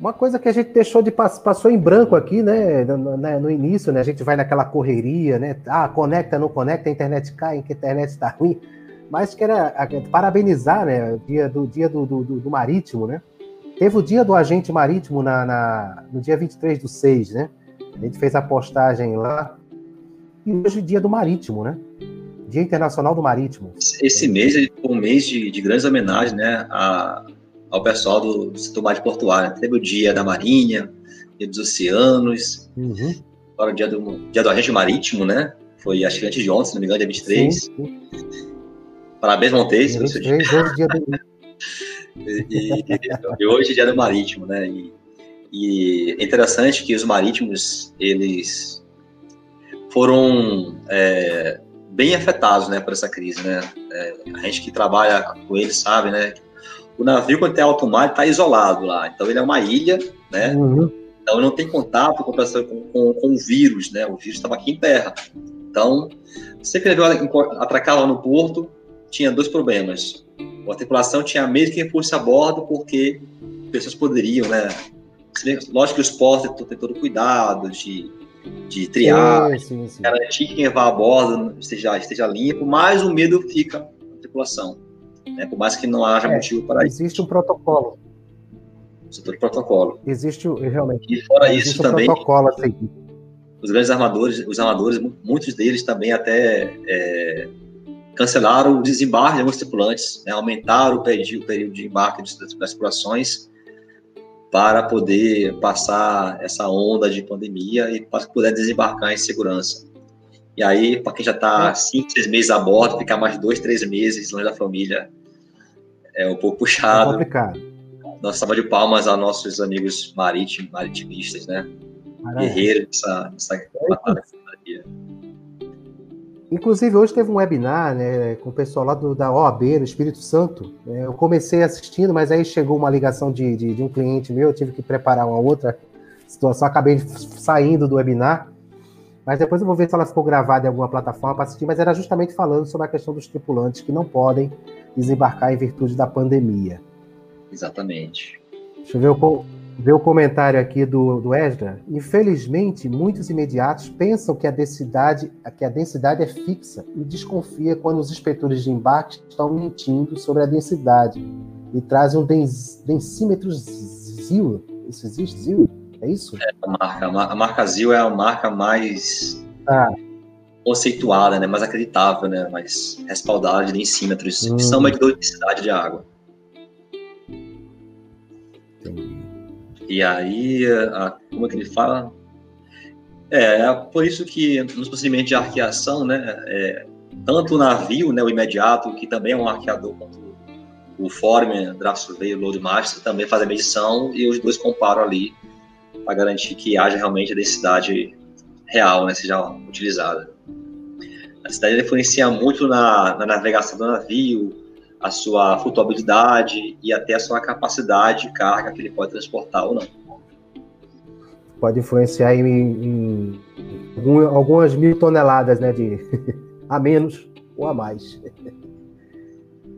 Uma coisa que a gente deixou de passou em branco aqui, né? No, né, no, início, né? A gente vai naquela correria, né? Ah, conecta, não conecta, a internet cai, a internet está ruim. Mas que era parabenizar, né? O dia do dia do, do, do, marítimo, né? Teve o dia do agente marítimo na, na, no dia 23 do 6, né? A gente fez a postagem lá. E hoje é dia do marítimo, né? Dia Internacional do Marítimo. Esse mês é um mês de, de grandes homenagens, né? A, ao pessoal do, do setor marítimo portuário. Teve o dia da Marinha, dia dos oceanos, uhum. agora o dia do, dia do agente marítimo, né? Foi acho que antes de ontem, se não me engano, dia 23. Sim, sim. Parabéns, Montes. 23, hoje dia do... e, e, hoje é dia do marítimo, né? E, e é interessante que os marítimos, eles foram é, bem afetados, né, por essa crise, né? É, a gente que trabalha com eles sabe, né? o navio, quando tem alto mar, está isolado lá. Então, ele é uma ilha, né? Uhum. Então, não tem contato com, com, com, com o vírus, né? O vírus estava aqui em terra. Então, sempre que atracar lá no porto, tinha dois problemas. A tripulação tinha medo que fosse a bordo, porque pessoas poderiam, né? Lógico que os portos têm todo cuidado de, de triar, sim, sim, sim. garantir que quem vai a bordo esteja, esteja limpo, mas o medo fica na tripulação né? por mais que não haja é, motivo para isso. Existe um protocolo. Setor de protocolo. Existe realmente. E fora isso um também. Protocolo Os grandes armadores, os armadores, muitos deles também até é, cancelaram o desembarque de alguns tripulantes, né? aumentaram o período, o período de embarque das, tripulações para poder passar essa onda de pandemia e para poder desembarcar em segurança. E aí, para quem já está é. cinco, seis meses a bordo, ficar mais dois, três meses longe da família, é um pouco puxado. É complicado. Nossa salva de palmas aos nossos amigos marítim, maritimistas, né? Guerreiros dessa, dessa batalha. Inclusive, hoje teve um webinar né, com o pessoal lá do, da OAB, no Espírito Santo. É, eu comecei assistindo, mas aí chegou uma ligação de, de, de um cliente meu, eu tive que preparar uma outra situação, acabei saindo do webinar. Mas depois eu vou ver se ela ficou gravada em alguma plataforma para assistir, mas era justamente falando sobre a questão dos tripulantes que não podem desembarcar em virtude da pandemia. Exatamente. Deixa eu ver o, ver o comentário aqui do, do Esdra. Infelizmente, muitos imediatos pensam que a, densidade, que a densidade é fixa e desconfia quando os inspetores de embarque estão mentindo sobre a densidade e trazem um dens, densímetro ZIL. Isso existe, ZIL? É isso? É, a marca, a marca ZIL é a marca mais ah conceituada, né, mais acreditável, né, mais respaldada de densímetros, hum. que são medidores de densidade de água. E aí, a, como é que ele fala? É, é por isso que nos procedimentos de arqueação, né, é, tanto o navio, né, o imediato, que também é um arqueador, quanto o Foreman, Draft Surveyor, Loadmaster, também faz a medição e os dois comparam ali para garantir que haja realmente a densidade real, né, seja utilizada. A cidade influencia muito na, na navegação do navio, a sua flutuabilidade e até a sua capacidade de carga que ele pode transportar ou não. Pode influenciar em, em algumas mil toneladas, né, de a menos ou a mais.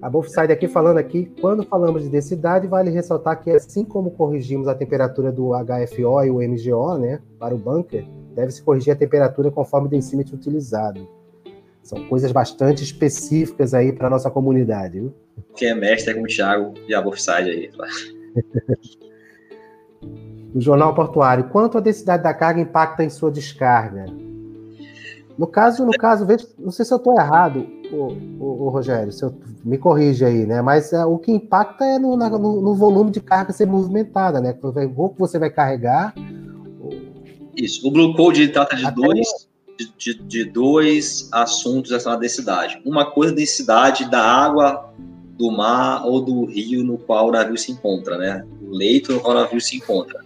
A sai daqui falando aqui, quando falamos de densidade, vale ressaltar que assim como corrigimos a temperatura do HFO e o MGO, né, para o bunker, deve-se corrigir a temperatura conforme o densímetro utilizado. São coisas bastante específicas aí para nossa comunidade. Viu? Quem é mestre é com o Thiago e a Offside aí. o Jornal Portuário, quanto a densidade da carga impacta em sua descarga? No caso, no caso, não sei se eu estou errado, o, Rogério, se eu, me corrige aí, né? Mas é, o que impacta é no, na, no, no, volume de carga ser movimentada, né? O que você vai carregar. Isso. O Blue Code trata de dois, de, de, dois assuntos essa densidade. Uma coisa é a densidade da água do mar ou do rio no qual o navio se encontra, né? O leito no qual o navio se encontra.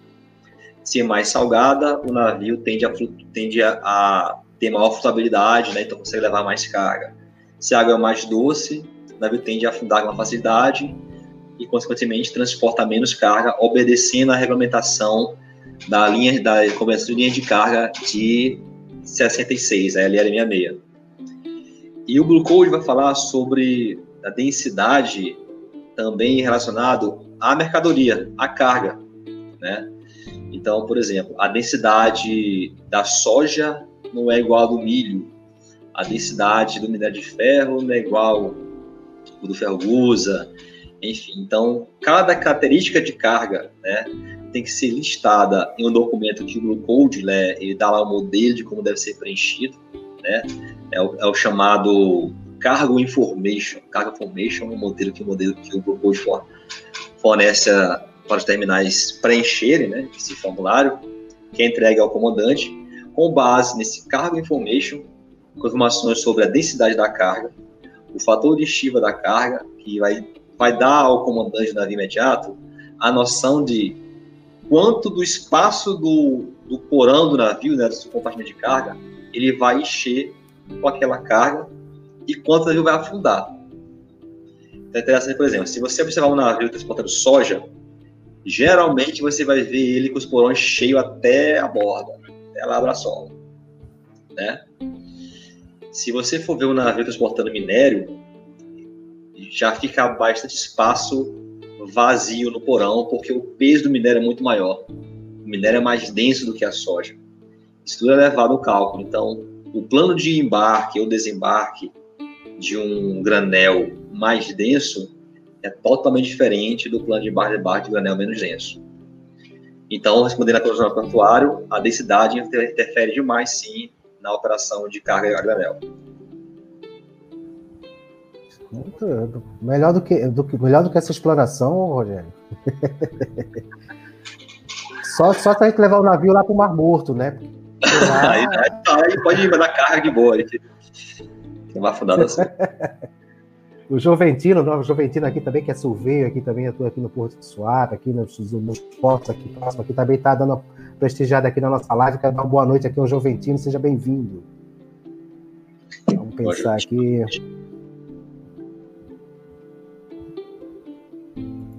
Se é mais salgada, o navio tende a, tende a, a ter maior flutuabilidade, né? Então consegue levar mais carga. Se a água é mais doce, o navio tende a afundar com facilidade e, consequentemente, transporta menos carga, obedecendo a regulamentação da linha da cobertura de linha de carga de 66, a LL66. E o Blue Code vai falar sobre a densidade também relacionado à mercadoria, à carga, né? Então, por exemplo, a densidade da soja não é igual a do milho, a densidade do minério de ferro não é igual ao do ferro gusa, enfim. Então, cada característica de carga, né, tem que ser listada em um documento que o Code, né, ele dá lá o modelo de como deve ser preenchido, né, é o, é o chamado Cargo Information, Cargo Information é um modelo que o modelo que o Blue Code fornece para os terminais preencherem, né, esse formulário, que é entregue ao comandante, com base nesse Cargo Information, informações sobre a densidade da carga, o fator de estiva da carga, que vai, vai dar ao comandante do navio imediato a noção de quanto do espaço do, do porão do navio, né, do compartimento de carga, ele vai encher com aquela carga e quanto o navio vai afundar. Então, é interessante, por exemplo, se você observar um navio transportando soja, geralmente você vai ver ele com os porões cheios até a borda, até lá a solo, né? Se você for ver um navio transportando minério, já fica bastante espaço vazio no porão, porque o peso do minério é muito maior. O minério é mais denso do que a soja. Isso tudo é levado ao cálculo. Então, o plano de embarque ou desembarque de um granel mais denso é totalmente diferente do plano de embarque de granel menos denso. Então, respondendo a questão do portuário, a densidade interfere demais, sim, na operação de carga a granel. Muito, melhor, do que, do que, melhor do que essa exploração, Rogério. só, só se a gente levar o navio lá para o Mar Morto, né? Lá... aí, aí, pode mandar carga de boa. Gente. Não vai afundar assim. O Joventino, o Joventino aqui também, que é surveio aqui também, atua aqui no Porto de Suape, aqui nos, nos portos aqui próximo, aqui também está dando prestigiada aqui na nossa live. Quero dar uma boa noite aqui ao Joventino, seja bem-vindo. Vamos pensar aqui.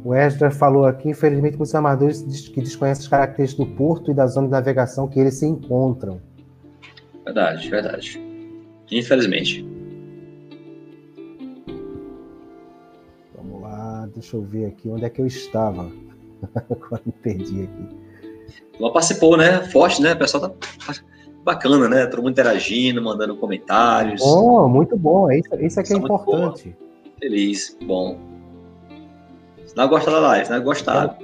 O Esdras falou aqui, infelizmente, muitos armadores que desconhecem as características do porto e da zona de navegação que eles se encontram. Verdade, verdade. Infelizmente. Vamos lá, deixa eu ver aqui onde é que eu estava. Agora me perdi aqui. Ela participou, né? Forte, né? O pessoal tá bacana, né? Todo mundo interagindo, mandando comentários. Oh, muito bom. Isso, isso é que é importante. Feliz, bom. Não gosta da live, né? Gostaram.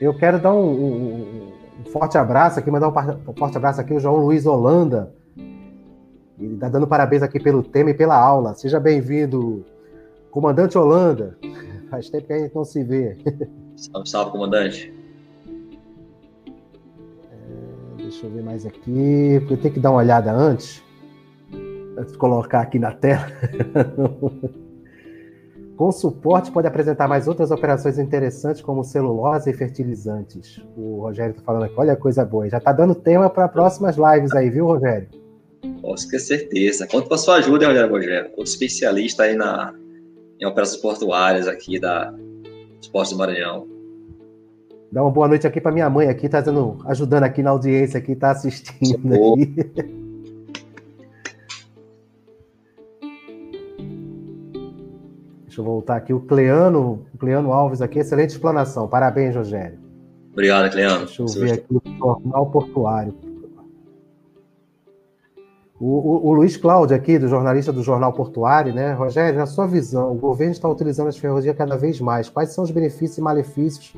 Eu quero dar um, um, um, forte abraço aqui, mandar um, forte abraço aqui ao João Luiz Holanda. Ele está dando parabéns aqui pelo tema e pela aula. Seja bem-vindo, comandante Holanda. Faz tempo que a gente não se vê. Salve, salve, comandante. É, deixa eu ver mais aqui, porque eu tenho que dar uma olhada antes. Antes de colocar aqui na tela. Com suporte, pode apresentar mais outras operações interessantes, como celulose e fertilizantes. O Rogério está falando aqui, olha a coisa boa. Já está dando tema para próximas lives aí, viu, Rogério? Posso ter certeza. Conto com a sua ajuda, Rogério Rogério. Outro especialista aí na, em operações portuárias aqui da Esporte do Maranhão. Dá uma boa noite aqui para minha mãe aqui, tá dando, ajudando aqui na audiência aqui, tá assistindo aqui. Deixa eu voltar aqui. O Cleano, o Cleano Alves aqui, excelente explanação. Parabéns, Rogério. Obrigado, Cleano. Deixa eu ver aqui o Jornal Portuário. O, o, o, Luiz Cláudio aqui, do jornalista do Jornal Portuário, né? Rogério, na sua visão, o governo está utilizando as ferrovias cada vez mais. Quais são os benefícios e malefícios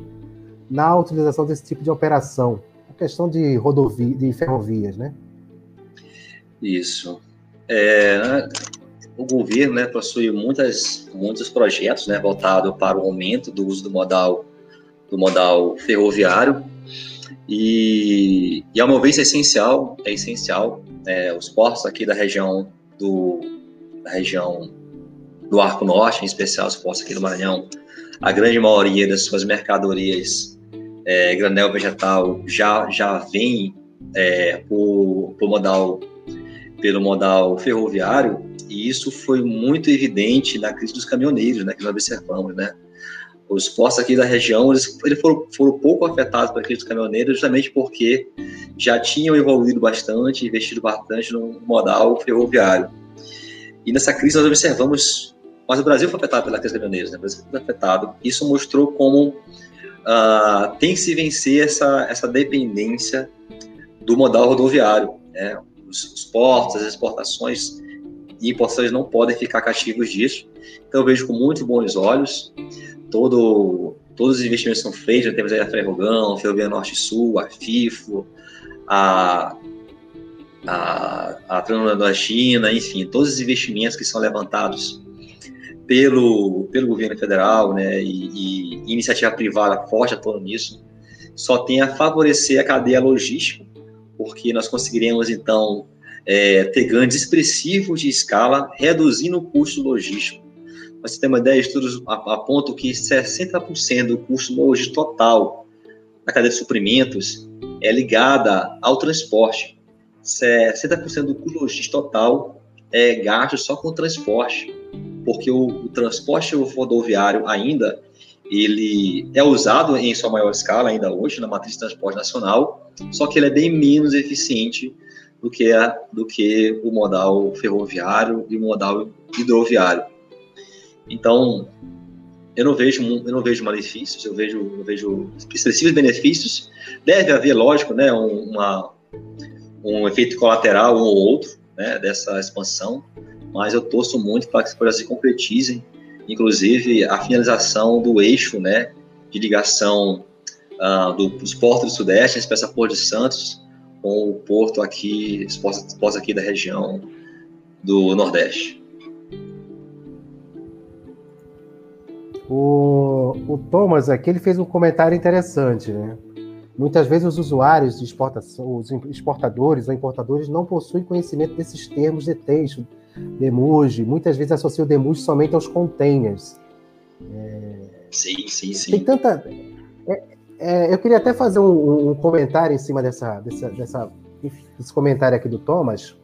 na utilização desse tipo de operação? A questão de rodovia, de ferrovias, né? Isso. É, o governo né, possui muitas, muitos projetos né, voltados para o aumento do uso do modal, do modal ferroviário e, e ao meu ver, isso é essencial, é essencial. É, os portos aqui da região do da região do Arco Norte, em especial os postos aqui do Maranhão, a grande maioria das suas mercadorias é, granel vegetal já, já vem é, por, por modal, pelo modal ferroviário, e isso foi muito evidente na crise dos caminhoneiros, né, que nós observamos, né? Os postos aqui da região, eles, eles foram, foram pouco afetados pela crise dos caminhoneiros, justamente porque já tinham evoluído bastante, investido bastante no modal ferroviário. E nessa crise nós observamos, mas o Brasil foi afetado pela crise dos caminhoneiros, né? o Brasil foi afetado. Isso mostrou como uh, tem que se vencer essa, essa dependência do modal rodoviário. Né? Os, os portos, as exportações e importações não podem ficar cativos disso. Então eu vejo com muito bons olhos. Todo, todos os investimentos são feitos, temos aí a Ferrogão, a Ferrovia Norte Sul, a FIFO, a, a, a da China, enfim, todos os investimentos que são levantados pelo, pelo governo federal, né, e, e iniciativa privada forte atuando nisso, só tem a favorecer a cadeia logística, porque nós conseguiremos, então, é, ter ganhos expressivos de escala, reduzindo o custo logístico. Para você ter uma ideia, estudos apontam que 60% do custo logístico total da cadeia de suprimentos é ligada ao transporte. 60% do custo logístico total é gasto só com o transporte, porque o, o transporte rodoviário ainda ele é usado em sua maior escala ainda hoje na matriz de transporte nacional, só que ele é bem menos eficiente do que, a, do que o modal ferroviário e o modal hidroviário. Então, eu não vejo, eu não vejo malefícios, eu vejo, eu vejo expressivos benefícios. Deve haver, lógico, né, uma, um efeito colateral um ou outro né, dessa expansão, mas eu torço muito para que coisas se concretizem, inclusive a finalização do eixo né, de ligação uh, do, dos portos do Sudeste, em especial Porto de Santos, com o porto aqui, os portos, aqui da região do Nordeste. O, o Thomas aqui ele fez um comentário interessante, né? Muitas vezes os usuários de exportação, os exportadores ou importadores não possuem conhecimento desses termos de texto, demuge, muitas vezes associam o demuge somente aos containers. É... Sim, sim, sim. Tem tanta. É, é, eu queria até fazer um, um comentário em cima dessa, dessa, dessa, desse comentário aqui do Thomas,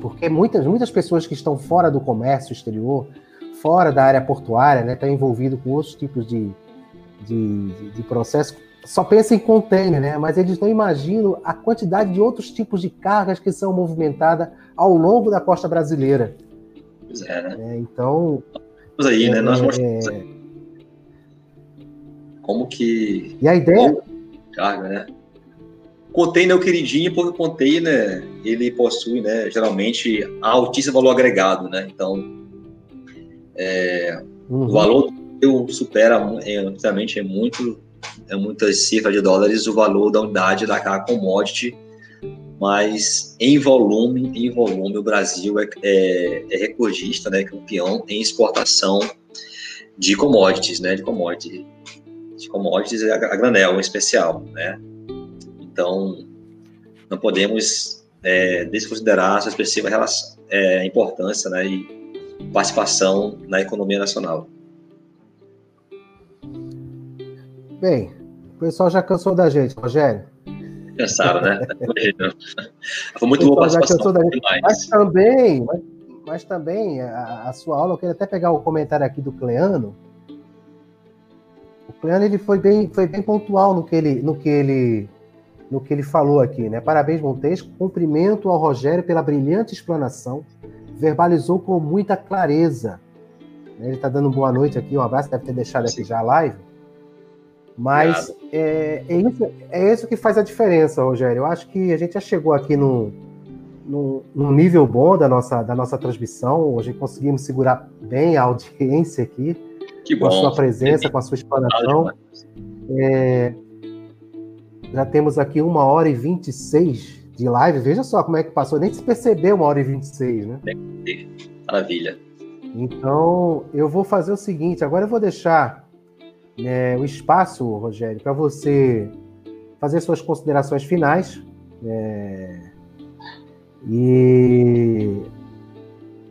porque muitas, muitas pessoas que estão fora do comércio exterior fora da área portuária, né, está envolvido com outros tipos de, de, de, processo, só pensa em container, né? Mas eles não imaginam a quantidade de outros tipos de cargas que são movimentadas ao longo da costa brasileira. Pois é, né? É, então. Mas aí, né? Nós é, mostramos é... como que. E a ideia. Carga, né? Container é o queridinho porque o container ele possui, né, geralmente altíssimo valor agregado, né? Então é, uhum. O valor supera, é, obviamente, é muito, é muitas cifras de dólares o valor da unidade da commodity, mas em volume, em volume, o Brasil é, é, é recordista, né, campeão em exportação de commodities, né, de commodities, commodities a, a granel em especial, né. Então, não podemos é, desconsiderar essa expressiva relação, é, importância, né, e, participação na economia nacional. Bem, o pessoal já cansou da gente, Rogério. Cansaram, né? Foi muito boa a participação. Mas também, mas, mas também a, a, sua aula, eu queria até pegar o comentário aqui do Cleano. O Cleano ele foi bem, foi bem pontual no que ele, no que ele, no que ele falou aqui, né? Parabéns, Montesco. Cumprimento ao Rogério pela brilhante explanação verbalizou com muita clareza. Ele está dando boa noite aqui, um abraço, deve ter deixado aqui já a live. Mas é, é, isso, é isso que faz a diferença, Rogério. Eu acho que a gente já chegou aqui no, no, num nível bom da nossa, da nossa transmissão. Hoje conseguimos segurar bem a audiência aqui. Que com a sua presença, com a sua explanação. É, já temos aqui uma hora e 26 de live. Veja só como é que passou. Nem se percebeu uma hora e 26, né? Maravilha. Então, eu vou fazer o seguinte. Agora eu vou deixar né, o espaço, Rogério, para você fazer suas considerações finais. Né, e,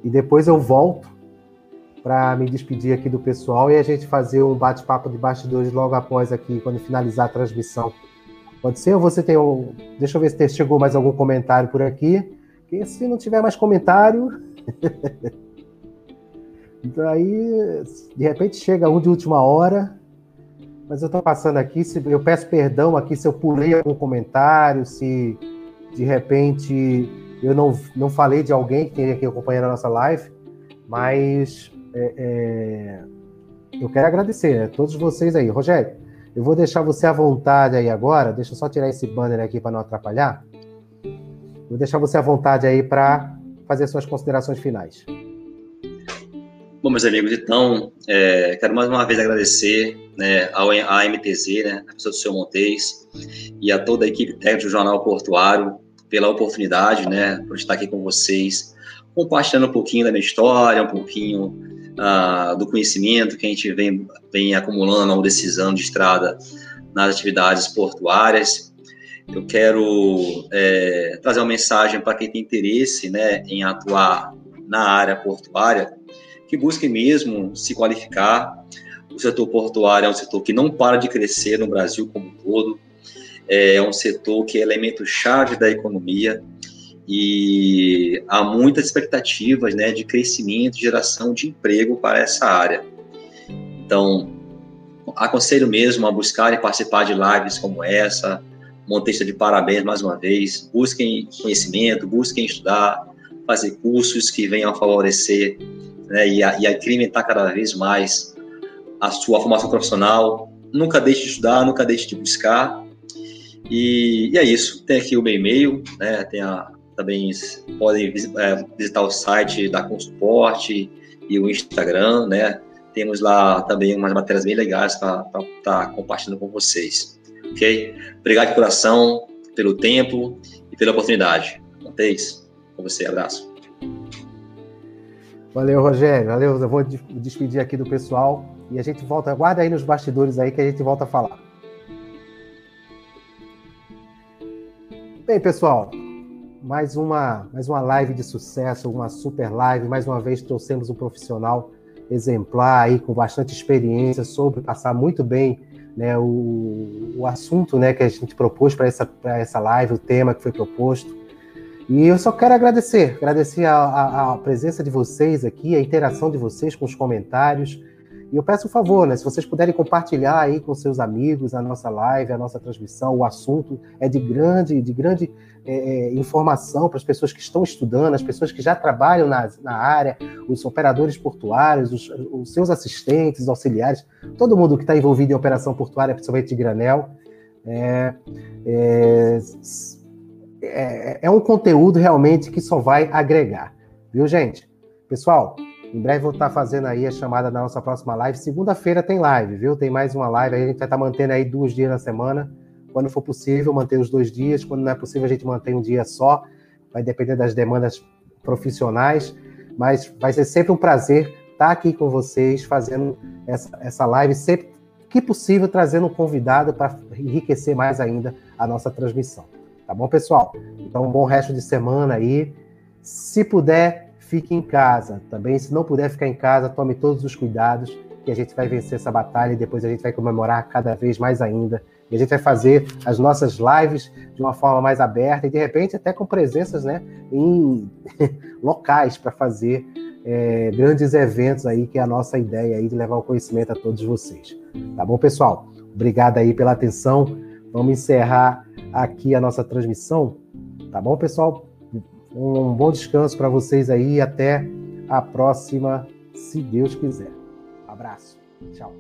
e depois eu volto para me despedir aqui do pessoal e a gente fazer um bate-papo de bastidores logo após aqui, quando finalizar a transmissão. Pode ser? Ou você tem um. Deixa eu ver se chegou mais algum comentário por aqui. E se não tiver mais comentário. Daí, de repente, chega um de última hora. Mas eu estou passando aqui. Eu peço perdão aqui se eu pulei algum comentário, se de repente eu não, não falei de alguém que tem aqui acompanhando a nossa live. Mas é, é, eu quero agradecer a todos vocês aí. Rogério, eu vou deixar você à vontade aí agora. Deixa eu só tirar esse banner aqui para não atrapalhar. Vou deixar você à vontade aí para fazer suas considerações finais. Bom, meus amigos, então, é, quero mais uma vez agradecer né, ao, à MTZ, né, a pessoa do seu Montes, e a toda a equipe técnica do Jornal Portuário pela oportunidade, né, por estar aqui com vocês, compartilhando um pouquinho da minha história, um pouquinho do conhecimento que a gente vem, vem acumulando ao desses anos de estrada nas atividades portuárias. Eu quero é, trazer uma mensagem para quem tem interesse né, em atuar na área portuária, que busque mesmo se qualificar. O setor portuário é um setor que não para de crescer no Brasil como um todo, é um setor que é elemento-chave da economia, e há muitas expectativas né, de crescimento, geração de emprego para essa área. Então, aconselho mesmo a buscar e participar de lives como essa. Montesta de parabéns mais uma vez. Busquem conhecimento, busquem estudar, fazer cursos que venham a favorecer né, e, a, e a incrementar cada vez mais a sua formação profissional. Nunca deixe de estudar, nunca deixe de buscar. E, e é isso. Tem aqui o meu e-mail, né, tem a, também podem é, visitar o site da Consuporte e o Instagram, né? Temos lá também umas matérias bem legais para estar tá compartilhando com vocês, ok? Obrigado de coração pelo tempo e pela oportunidade. Montes, com você, abraço. Valeu, Rogério. Valeu. Eu vou despedir aqui do pessoal e a gente volta. Guarda aí nos bastidores aí que a gente volta a falar. Bem, pessoal, mais uma, mais uma live de sucesso, uma super live. Mais uma vez trouxemos um profissional exemplar aí com bastante experiência sobre passar muito bem né, o, o assunto né, que a gente propôs para essa, essa live, o tema que foi proposto. E eu só quero agradecer, agradecer a, a, a presença de vocês aqui, a interação de vocês com os comentários. E eu peço um favor, né? Se vocês puderem compartilhar aí com seus amigos a nossa live, a nossa transmissão, o assunto é de grande, de grande é, é, informação para as pessoas que estão estudando, as pessoas que já trabalham na, na área, os operadores portuários, os, os seus assistentes, auxiliares, todo mundo que está envolvido em operação portuária, principalmente de granel. É, é, é, é um conteúdo realmente que só vai agregar, viu, gente? Pessoal, em breve vou estar fazendo aí a chamada da nossa próxima live. Segunda-feira tem live, viu? Tem mais uma live. Aí a gente vai estar mantendo aí dois dias na semana. Quando for possível, manter os dois dias. Quando não é possível, a gente mantém um dia só. Vai depender das demandas profissionais. Mas vai ser sempre um prazer estar aqui com vocês, fazendo essa, essa live, sempre que possível, trazendo um convidado para enriquecer mais ainda a nossa transmissão. Tá bom, pessoal? Então, um bom resto de semana aí. Se puder, fique em casa. Também, se não puder ficar em casa, tome todos os cuidados, que a gente vai vencer essa batalha e depois a gente vai comemorar cada vez mais ainda e a gente vai fazer as nossas lives de uma forma mais aberta e, de repente, até com presenças né, em locais para fazer é, grandes eventos aí, que é a nossa ideia aí de levar o conhecimento a todos vocês. Tá bom, pessoal? Obrigado aí pela atenção. Vamos encerrar aqui a nossa transmissão. Tá bom, pessoal? Um bom descanso para vocês aí e até a próxima, se Deus quiser. Abraço. Tchau.